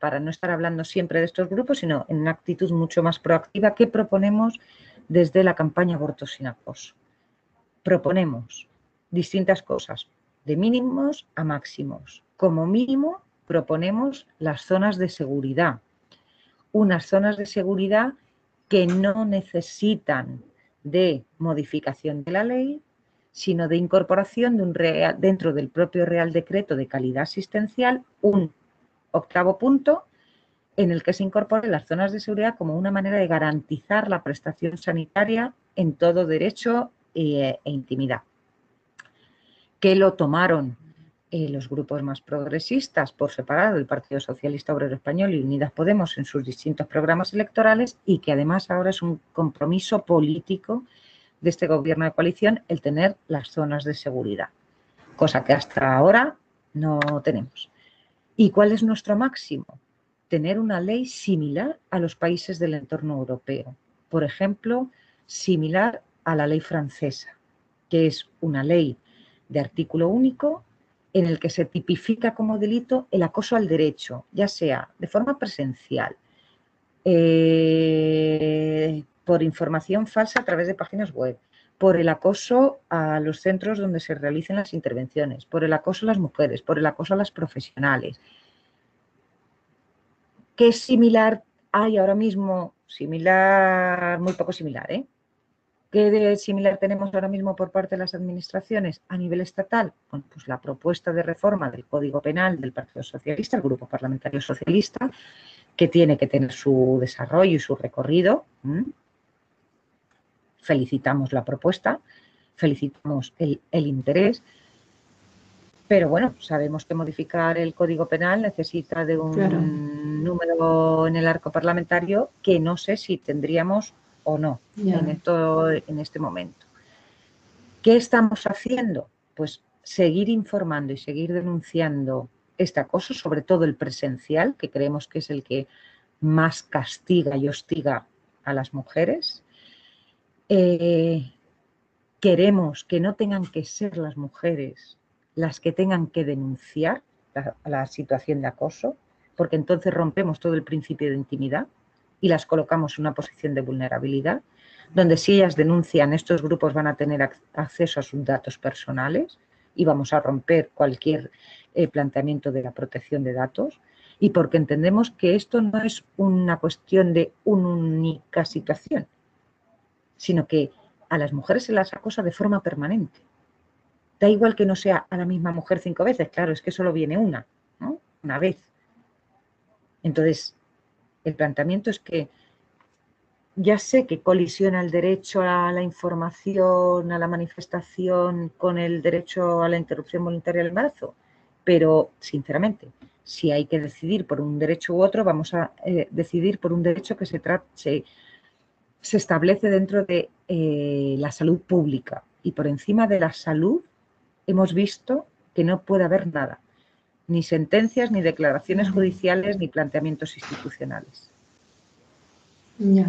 para no estar hablando siempre de estos grupos, sino en una actitud mucho más proactiva, qué proponemos desde la campaña Aborto sin Acoso? Proponemos distintas cosas, de mínimos a máximos. Como mínimo, proponemos las zonas de seguridad, unas zonas de seguridad que no necesitan de modificación de la ley, sino de incorporación de un real, dentro del propio Real Decreto de Calidad Asistencial, un octavo punto en el que se incorporen las zonas de seguridad como una manera de garantizar la prestación sanitaria en todo derecho e, e intimidad. Que lo tomaron eh, los grupos más progresistas por separado, el Partido Socialista Obrero Español y Unidas Podemos en sus distintos programas electorales y que además ahora es un compromiso político de este gobierno de coalición el tener las zonas de seguridad, cosa que hasta ahora no tenemos. ¿Y cuál es nuestro máximo? Tener una ley similar a los países del entorno europeo. Por ejemplo, similar a la ley francesa, que es una ley de artículo único en el que se tipifica como delito el acoso al derecho, ya sea de forma presencial, eh, por información falsa a través de páginas web, por el acoso a los centros donde se realicen las intervenciones, por el acoso a las mujeres, por el acoso a las profesionales. ¿Qué similar hay ahora mismo? Similar, muy poco similar, ¿eh? ¿Qué de similar tenemos ahora mismo por parte de las administraciones a nivel estatal? Bueno, pues la propuesta de reforma del Código Penal del Partido Socialista, el Grupo Parlamentario Socialista, que tiene que tener su desarrollo y su recorrido felicitamos la propuesta, felicitamos el, interés, pero bueno, sabemos que modificar el Código Penal necesita de un número en el arco parlamentario que no sé si tendríamos o no en, esto, en este momento. ¿Qué estamos haciendo? Pues seguir informando y seguir denunciando este acoso, sobre todo el presencial, que creemos que es el que más castiga y hostiga a las mujeres, eh, queremos que no tengan que ser las mujeres las que tengan que denunciar la, situación de acoso, porque entonces rompemos todo el principio de intimidad y las colocamos en una posición de vulnerabilidad, donde si ellas denuncian, estos grupos van a tener acceso a sus datos personales y vamos a romper cualquier eh, planteamiento de la protección de datos. Y porque entendemos que esto no es una cuestión de una única situación, sino que a las mujeres se las acosa de forma permanente. Da igual que no sea a la misma mujer cinco veces, claro, es que solo viene una, ¿no? Una vez. Entonces, el planteamiento es que ya sé que colisiona el derecho a la información, a la manifestación con el derecho a la interrupción voluntaria del embarazo, pero sinceramente, si hay que decidir por un derecho u otro, vamos a eh, decidir por un derecho que se, trate se establece dentro de eh, la salud pública y por encima de la salud hemos visto que no puede haber nada, ni sentencias, ni declaraciones judiciales, ni planteamientos institucionales. Ya.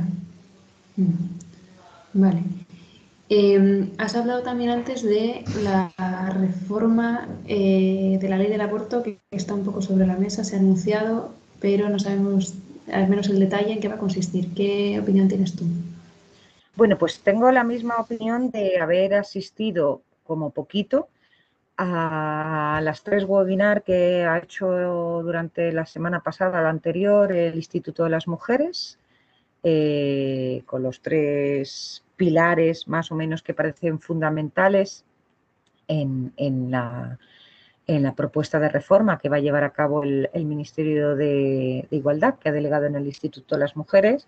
Mm. Vale. Em, has hablado también antes de la reforma eh, de la ley del aborto que está un poco sobre la mesa, se ha anunciado, pero no sabemos al menos el detalle en qué va a consistir. ¿Qué opinión tienes tú? Bueno, pues tengo la misma opinión de haber asistido como poquito a las tres webinars que ha hecho durante la semana pasada, la anterior, el Instituto de las Mujeres, eh, con los tres pilares más o menos que parecen fundamentales en, la, en la propuesta de reforma que va a llevar a cabo el, Ministerio de, Igualdad, que ha delegado en el Instituto de las Mujeres.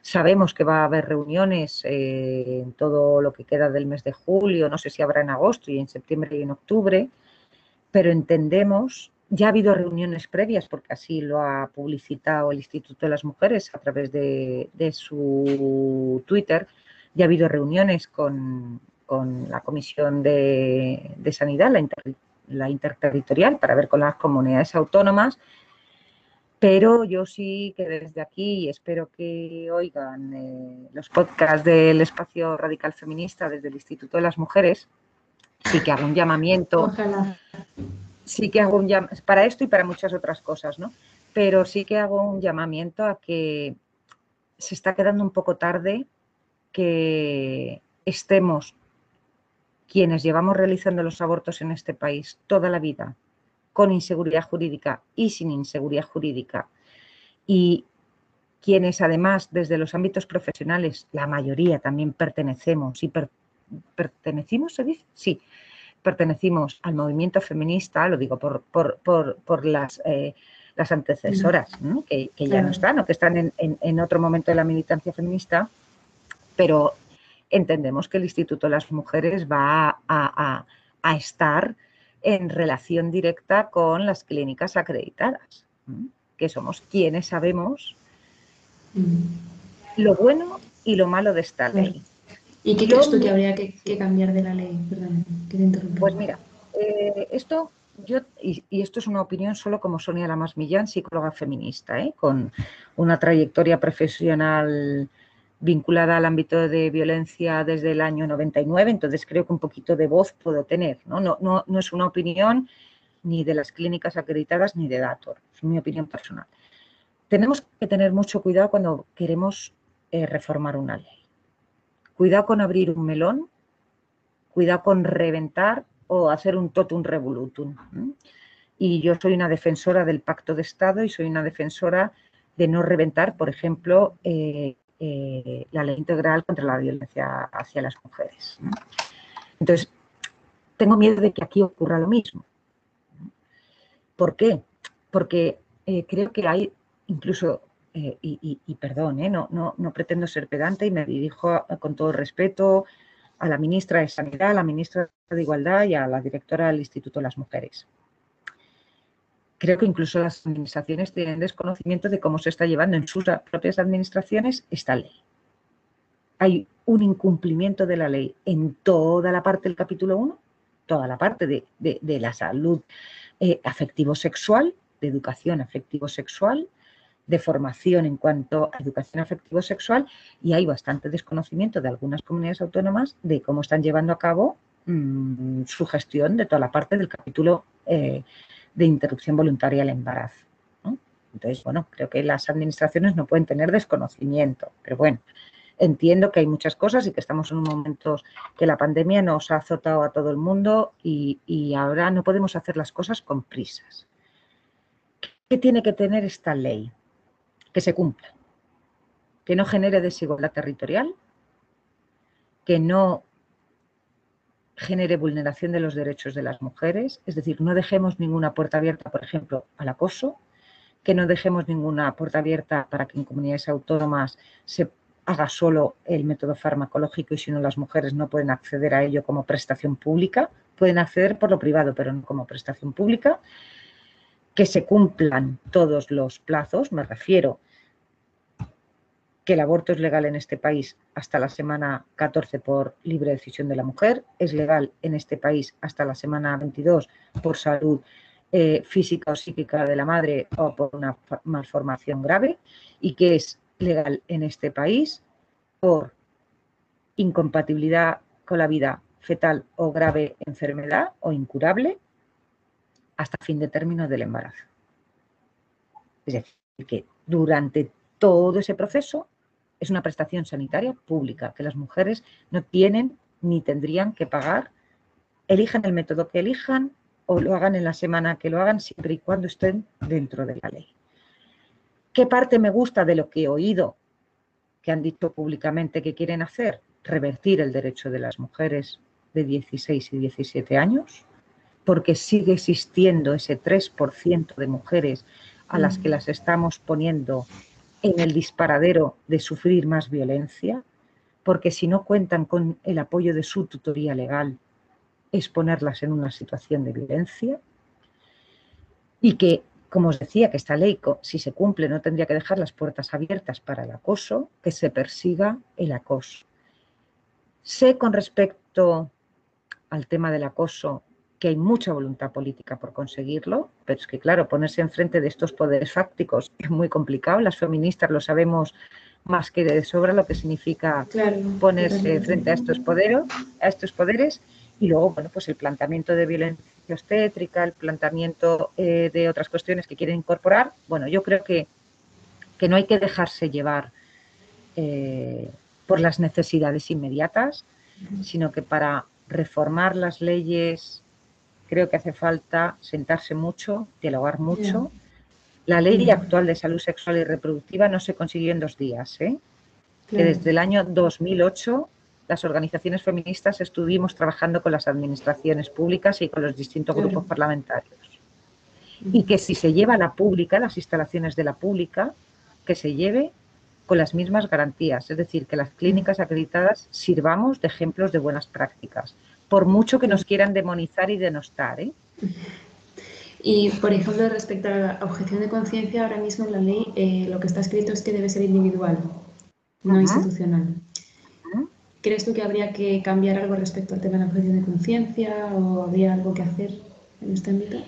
Sabemos que va a haber reuniones eh, en todo lo que queda del mes de julio, no sé si habrá en agosto y en septiembre y en octubre, pero entendemos, ya ha habido reuniones previas, porque así lo ha publicitado el Instituto de las Mujeres a través de, su Twitter, ya ha habido reuniones con, la Comisión de, Sanidad, la la interterritorial para ver con las comunidades autónomas, pero yo sí que desde aquí espero que oigan eh, los podcasts del espacio radical feminista desde el Instituto de las Mujeres, sí que hago un llamamiento. Ojalá. Sí que hago un llamamiento para esto y para muchas otras cosas, ¿no? Pero sí que hago un llamamiento a que se está quedando un poco tarde que estemos quienes llevamos realizando los abortos en este país toda la vida, con inseguridad jurídica y sin inseguridad jurídica, y quienes además desde los ámbitos profesionales, la mayoría también pertenecemos y pertenecimos, ¿se dice? Sí, pertenecimos al movimiento feminista, lo digo por, por, las, eh, las antecesoras, que, ya no están o que están en, en otro momento de la militancia feminista, pero entendemos que el Instituto de las Mujeres va a, estar en relación directa con las clínicas acreditadas, que somos quienes sabemos lo bueno y lo malo de esta ley. ¿Y qué crees tú que habría que, cambiar de la ley? Pues mira, eh, esto yo, y, esto es una opinión solo como Sonia Lamas Millán, psicóloga feminista, ¿eh? con una trayectoria profesional vinculada al ámbito de violencia desde el año 99, entonces creo que un poquito de voz puedo tener. No, no, no, es una opinión ni de las clínicas acreditadas ni de Dator, es mi opinión personal. Tenemos que tener mucho cuidado cuando queremos eh, reformar una ley. Cuidado con abrir un melón, cuidado con reventar o hacer un totum revolutum. Y yo soy una defensora del pacto de Estado y soy una defensora de no reventar, por ejemplo, eh, eh, la ley integral contra la violencia hacia las mujeres. Entonces, tengo miedo de que aquí ocurra lo mismo. ¿Por qué? Porque eh, creo que hay incluso, eh, y, perdón, no, no, no, pretendo ser pedante y me dirijo con todo respeto a la ministra de Sanidad, a la ministra de Igualdad y a la directora del Instituto de las Mujeres creo que incluso las administraciones tienen desconocimiento de cómo se está llevando en sus propias administraciones esta ley. Hay un incumplimiento de la ley en toda la parte del capítulo 1, toda la parte de, la salud eh, afectivo-sexual, de educación afectivo-sexual, de formación en cuanto a educación afectivo-sexual y hay bastante desconocimiento de algunas comunidades autónomas de cómo están llevando a cabo mm, su gestión de toda la parte del capítulo eh, de interrupción voluntaria del embarazo. Entonces, bueno, creo que las administraciones no pueden tener desconocimiento, pero bueno, entiendo que hay muchas cosas y que estamos en un momento que la pandemia nos ha azotado a todo el mundo y, y ahora no podemos hacer las cosas con prisas. ¿Qué tiene que tener esta ley? Que se cumpla, que no genere desigualdad territorial, que no genere vulneración de los derechos de las mujeres, es decir, no dejemos ninguna puerta abierta, por ejemplo, al acoso, que no dejemos ninguna puerta abierta para que en comunidades autónomas se haga solo el método farmacológico y si no las mujeres no pueden acceder a ello como prestación pública, pueden acceder por lo privado, pero no como prestación pública, que se cumplan todos los plazos, me refiero que el aborto es legal en este país hasta la semana 14 por libre decisión de la mujer, es legal en este país hasta la semana 22 por salud eh, física o psíquica de la madre o por una malformación grave y que es legal en este país por incompatibilidad con la vida fetal o grave enfermedad o incurable hasta fin de término del embarazo. Es decir, que durante todo ese proceso es una prestación sanitaria pública que las mujeres no tienen ni tendrían que pagar, elijan el método que elijan o lo hagan en la semana que lo hagan, siempre y cuando estén dentro de la ley. ¿Qué parte me gusta de lo que he oído que han dicho públicamente que quieren hacer? Revertir el derecho de las mujeres de 16 y 17 años, porque sigue existiendo ese 3% de mujeres a las que las estamos poniendo en el disparadero de sufrir más violencia, porque si no cuentan con el apoyo de su tutoría legal, es ponerlas en una situación de violencia, y que, como os decía, que esta ley, si se cumple, no tendría que dejar las puertas abiertas para el acoso, que se persiga el acoso. Sé con respecto al tema del acoso que hay mucha voluntad política por conseguirlo, pero es que, claro, ponerse enfrente de estos poderes fácticos *laughs* es muy complicado. Las feministas lo sabemos más que de sobra lo que significa ponerse frente a estos poderes, a estos poderes y luego, bueno, pues el planteamiento de violencia obstétrica, el planteamiento eh, de otras cuestiones que quieren incorporar. Bueno, yo creo que, que no hay que dejarse llevar eh, por las necesidades inmediatas, sino que para reformar las leyes creo que hace falta sentarse mucho, dialogar mucho. La ley actual de salud sexual y reproductiva no se consiguió en dos días, ¿eh? que desde el año 2008 las organizaciones feministas estuvimos trabajando con las administraciones públicas y con los distintos grupos parlamentarios. Y que si se lleva a la pública, las instalaciones de la pública, que se lleve con las mismas garantías, es decir, que las clínicas acreditadas sirvamos de ejemplos de buenas prácticas, por mucho que nos quieran demonizar y denostar. ¿eh? Y, por ejemplo, respecto a la objeción de conciencia, ahora mismo en la ley eh, lo que está escrito es que debe ser individual, no institucional. ¿Crees tú que habría que cambiar algo respecto al tema de la objeción de conciencia o habría algo que hacer en este ámbito?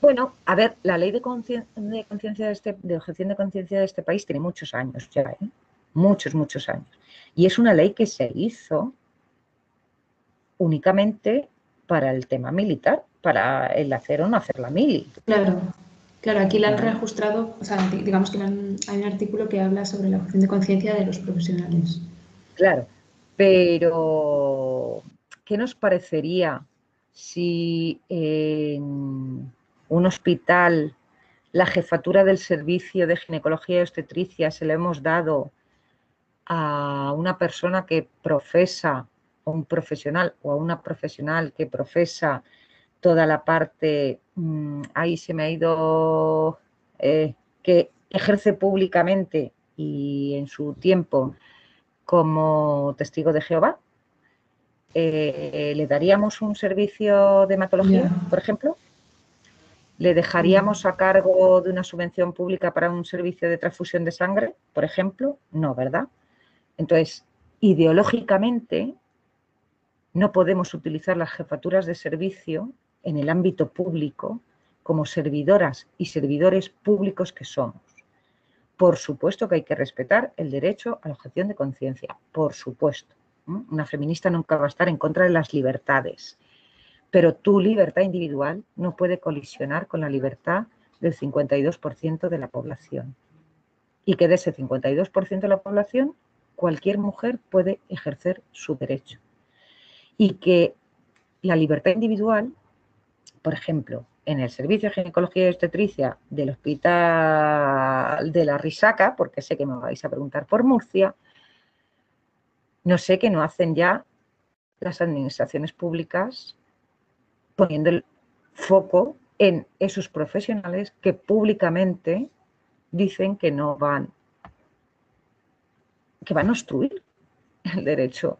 Bueno, a ver, la ley de, conciencia de, este, de objeción de conciencia de este país tiene muchos años ya, ¿eh? muchos, muchos años. Y es una ley que se hizo únicamente para el tema militar, para el hacer o no hacer la mili. Claro, claro, aquí la han reajustado, o sea, digamos que hay un artículo que habla sobre la objeción de conciencia de los profesionales. Claro, pero ¿qué nos parecería si en un hospital la jefatura del servicio de ginecología y obstetricia se le hemos dado a una persona que profesa, o un profesional, o a una profesional que profesa toda la parte, mm, ahí se me ha ido, eh, que ejerce públicamente y en su tiempo como testigo de Jehová, eh, ¿le daríamos un servicio de hematología, por ejemplo? ¿Le dejaríamos a cargo de una subvención pública para un servicio de transfusión de sangre, por ejemplo? No, ¿verdad? Entonces, ideológicamente, no podemos utilizar las jefaturas de servicio en el ámbito público como servidoras y servidores públicos que somos. Por supuesto que hay que respetar el derecho a la objeción de conciencia, por supuesto. Una feminista nunca va a estar en contra de las libertades pero tu libertad individual no puede colisionar con la libertad del 52% de la población. Y que de ese 52% de la población, cualquier mujer puede ejercer su derecho. Y que la libertad individual, por ejemplo, en el servicio de ginecología y obstetricia del hospital de la Risaca, porque sé que me vais a preguntar por Murcia, no sé qué no hacen ya las administraciones públicas poniendo el foco en esos profesionales que públicamente dicen que no van, que van a obstruir el derecho,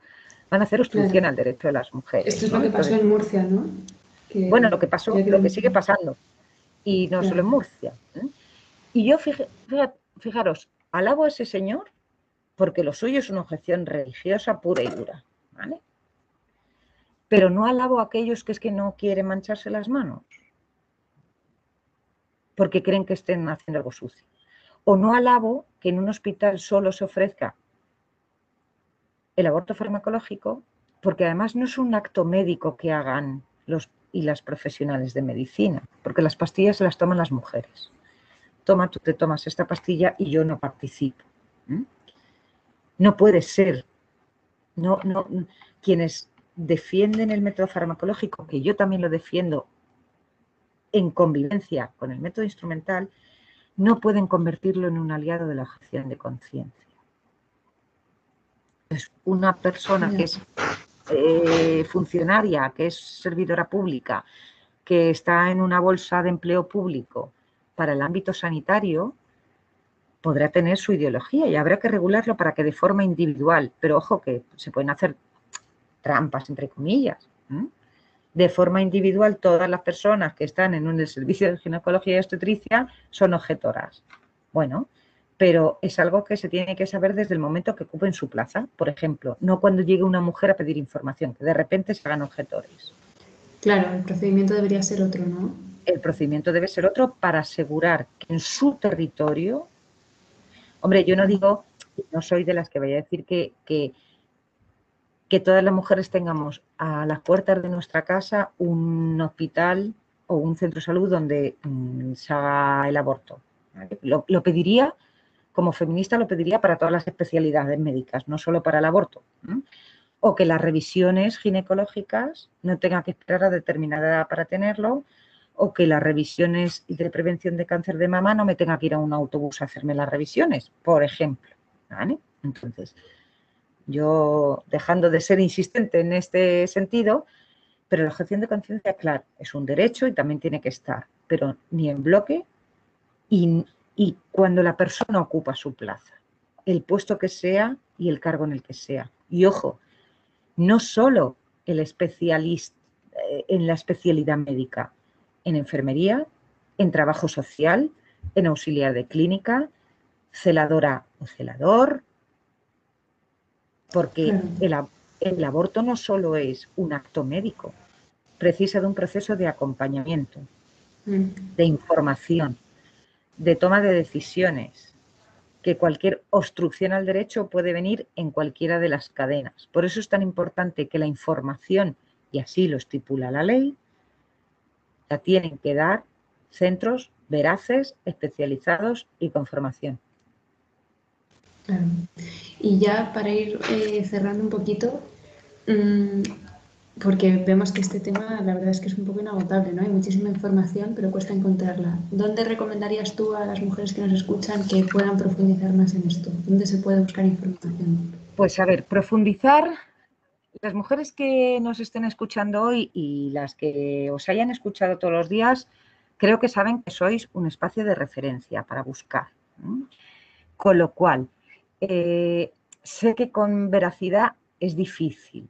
van a hacer obstrucción al derecho de las mujeres. Esto es lo que pasó en Murcia, ¿no? bueno, lo que pasó, lo que sigue pasando, y no solo en Murcia. ¿eh? Y yo, fijaros, alabo a ese señor porque lo suyo es una objeción religiosa pura y dura, ¿vale? pero no alabo a aquellos que es que no quieren mancharse las manos porque creen que estén haciendo algo sucio. O no alabo que en un hospital solo se ofrezca el aborto farmacológico porque además no es un acto médico que hagan los y las profesionales de medicina, porque las pastillas se las toman las mujeres. Toma, tú te tomas esta pastilla y yo no participo. No puede ser. No, no, quienes defienden el método farmacológico, que yo también lo defiendo en convivencia con el método instrumental, no pueden convertirlo en un aliado de la objeción de conciencia. Una persona que es eh, funcionaria, que es servidora pública, que está en una bolsa de empleo público para el ámbito sanitario, podrá tener su ideología y habrá que regularlo para que de forma individual, pero ojo que se pueden hacer trampas, entre comillas. De forma individual, todas las personas que están en un servicio de ginecología y obstetricia son objetoras. Bueno, pero es algo que se tiene que saber desde el momento que ocupen su plaza. Por ejemplo, no cuando llegue una mujer a pedir información, que de repente se hagan objetores. Claro, el procedimiento debería ser otro, ¿no? El procedimiento debe ser otro para asegurar que en su territorio, hombre, yo no digo, no soy de las que vaya a decir que, que, que todas las mujeres tengamos a las puertas de nuestra casa un hospital o un centro de salud donde mm, se haga el aborto. Lo, pediría, como feminista, lo pediría para todas las especialidades médicas, no solo para el aborto. O que las revisiones ginecológicas no tengan que esperar a determinada edad para tenerlo, o que las revisiones de prevención de cáncer de mama no me tenga que ir a un autobús a hacerme las revisiones, por ejemplo. Entonces, yo dejando de ser insistente en este sentido, pero la objeción de conciencia, claro, es un derecho y también tiene que estar, pero ni en bloque y, cuando la persona ocupa su plaza, el puesto que sea y el cargo en el que sea. Y ojo, no solo el especialista eh, en la especialidad médica, en enfermería, en trabajo social, en auxiliar de clínica, celadora o celador, porque el, el aborto no solo es un acto médico, precisa de un proceso de acompañamiento, mm. de información, de toma de decisiones, que cualquier obstrucción al derecho puede venir en cualquiera de las cadenas. Por eso es tan importante que la información, y así lo estipula la ley, la tienen que dar centros veraces, especializados y con formación. Y ya para ir eh, cerrando un poquito, mm, porque vemos que este tema la verdad es que es un poco inagotable, ¿no? Hay muchísima información, pero cuesta encontrarla. ¿Dónde recomendarías tú a las mujeres que nos escuchan que puedan profundizar más en esto? ¿Dónde se puede buscar información? Pues a ver, profundizar, las mujeres que nos estén escuchando hoy y las que os hayan escuchado todos los días, creo que saben que sois un espacio de referencia para buscar. Con lo cual, eh, sé que con veracidad es difícil.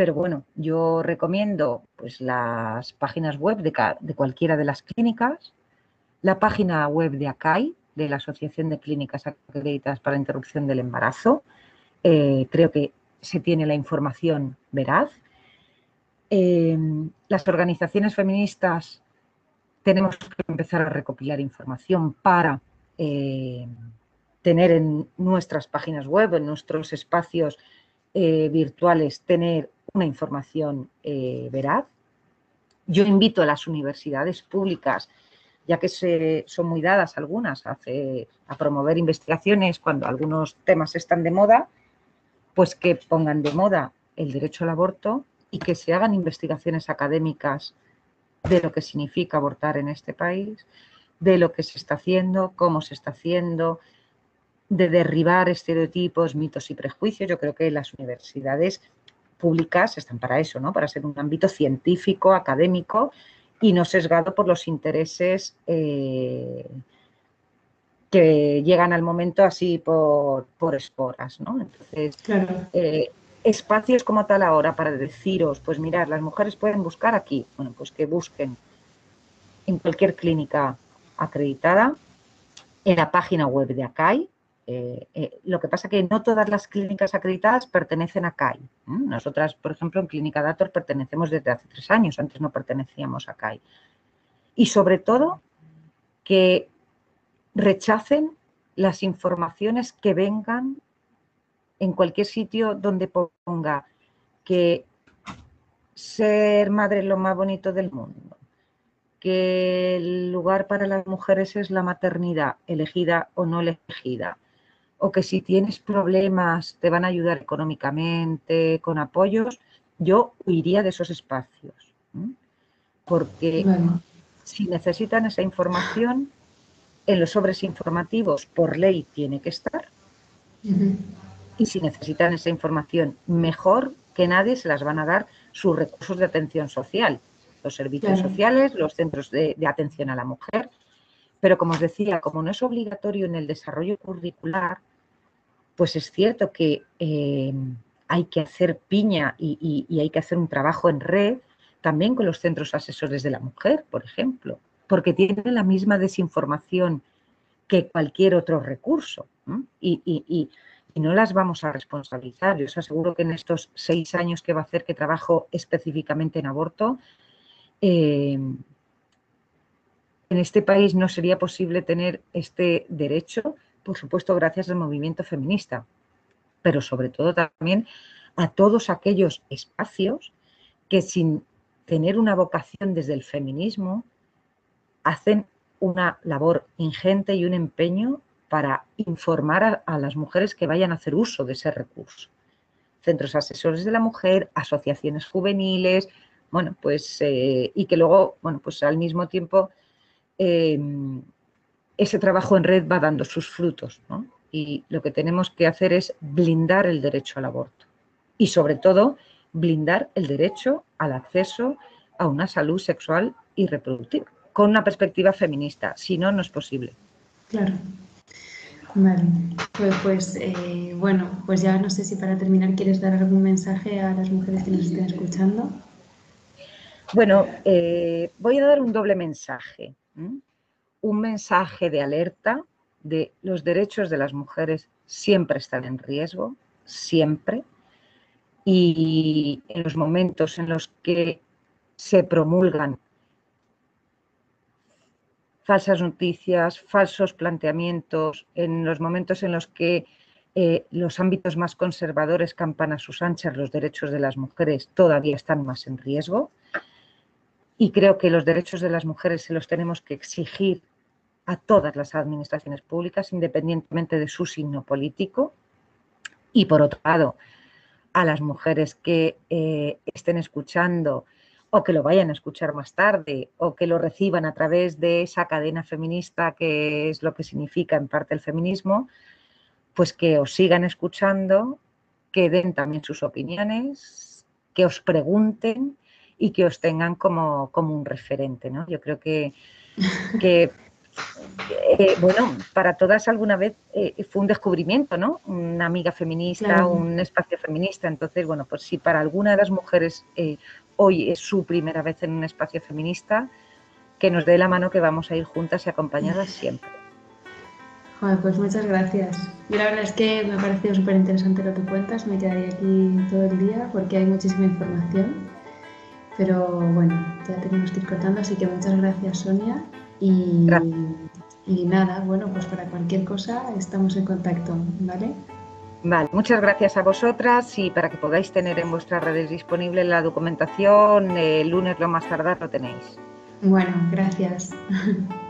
Pero bueno, yo recomiendo pues, las páginas web de, cualquiera de las clínicas, la página web de ACAI, de la Asociación de Clínicas Acreditadas para la Interrupción del Embarazo. Eh, creo que se tiene la información veraz. Em, las organizaciones feministas tenemos que empezar a recopilar información para eh, tener en nuestras páginas web, en nuestros espacios eh, virtuales, tener una información eh, veraz. Yo invito a las universidades públicas, ya que se, son muy dadas algunas a, a promover investigaciones cuando algunos temas están de moda, pues que pongan de moda el derecho al aborto y que se hagan investigaciones académicas de lo que significa abortar en este país, de lo que se está haciendo, cómo se está haciendo, de derribar estereotipos, mitos y prejuicios. Yo creo que las universidades públicas están para eso, ¿no? Para ser un ámbito científico, académico y no sesgado por los intereses eh, que llegan al momento así por, esporas, ¿no? Entonces, eh, espacios como tal ahora para deciros, pues mirar, las mujeres pueden buscar aquí, bueno, pues que busquen en cualquier clínica acreditada, en la página web de ACAI, eh, eh, lo que pasa que no todas las clínicas acreditadas pertenecen a CAI. Nosotras, por ejemplo, en Clínica Dator pertenecemos desde hace tres años, antes no pertenecíamos a CAI. Y sobre todo, que rechacen las informaciones que vengan en cualquier sitio donde ponga que ser madre es lo más bonito del mundo, que el lugar para las mujeres es la maternidad, elegida o no elegida, o que si tienes problemas te van a ayudar económicamente, con apoyos, yo huiría de esos espacios. Porque si necesitan esa información, en los sobres informativos por ley tiene que estar. Y si necesitan esa información, mejor que nadie se las van a dar sus recursos de atención social, los servicios sociales, los centros de, de atención a la mujer. Pero como os decía, como no es obligatorio en el desarrollo curricular, pues es cierto que eh, hay que hacer piña y, hay que hacer un trabajo en red también con los centros asesores de la mujer, por ejemplo, porque tienen la misma desinformación que cualquier otro recurso. Y, no las vamos a responsabilizar. Yo os aseguro que en estos seis años que va a hacer que trabajo específicamente en aborto, eh, en este país no sería posible tener este derecho, por supuesto, gracias al movimiento feminista, pero sobre todo también a todos aquellos espacios que sin tener una vocación desde el feminismo hacen una labor ingente y un empeño para informar a, las mujeres que vayan a hacer uso de ese recurso. Centros asesores de la mujer, asociaciones juveniles, bueno, pues, eh, y que luego, bueno, pues al mismo tiempo em, ese trabajo en red va dando sus frutos, Y lo que tenemos que hacer es blindar el derecho al aborto y sobre todo blindar el derecho al acceso a una salud sexual y reproductiva, con una perspectiva feminista, si no, no es posible. Claro. Vale, pues, pues eh, bueno, pues ya no sé si para terminar quieres dar algún mensaje a las mujeres que nos estén escuchando. Bueno, eh, voy a dar un doble mensaje. Un mensaje de alerta de los derechos de las mujeres siempre están en riesgo, siempre. Y en los momentos en los que se promulgan falsas noticias, falsos planteamientos, en los momentos en los que eh, los ámbitos más conservadores campan a sus anchas, los derechos de las mujeres todavía están más en riesgo. Y creo que los derechos de las mujeres se los tenemos que exigir a todas las administraciones públicas, independientemente de su signo político. Y por otro lado, a las mujeres que eh, estén escuchando o que lo vayan a escuchar más tarde, o que lo reciban a través de esa cadena feminista que es lo que significa en parte el feminismo, pues que os sigan escuchando, que den también sus opiniones, que os pregunten y que os tengan como, como un referente. ¿no? Yo creo que, que *laughs* eh, bueno, para todas alguna vez eh, fue un descubrimiento, ¿no? Una amiga feminista, un espacio feminista. Entonces, bueno, pues si para alguna de las mujeres eh, hoy es su primera vez en un espacio feminista, que nos dé la mano que vamos a ir juntas y acompañadas siempre. pues muchas gracias. Y la verdad es que me ha parecido súper interesante lo que cuentas, me quedaría aquí todo el día porque hay muchísima información. Pero bueno, ya tenemos que ir cortando, así que muchas gracias Sonia. Y, y nada, bueno, pues para cualquier cosa estamos en contacto, ¿vale? Vale, muchas gracias a vosotras y para que podáis tener en vuestras redes disponible la documentación, el lunes lo más tardar lo tenéis. Bueno, gracias. *laughs*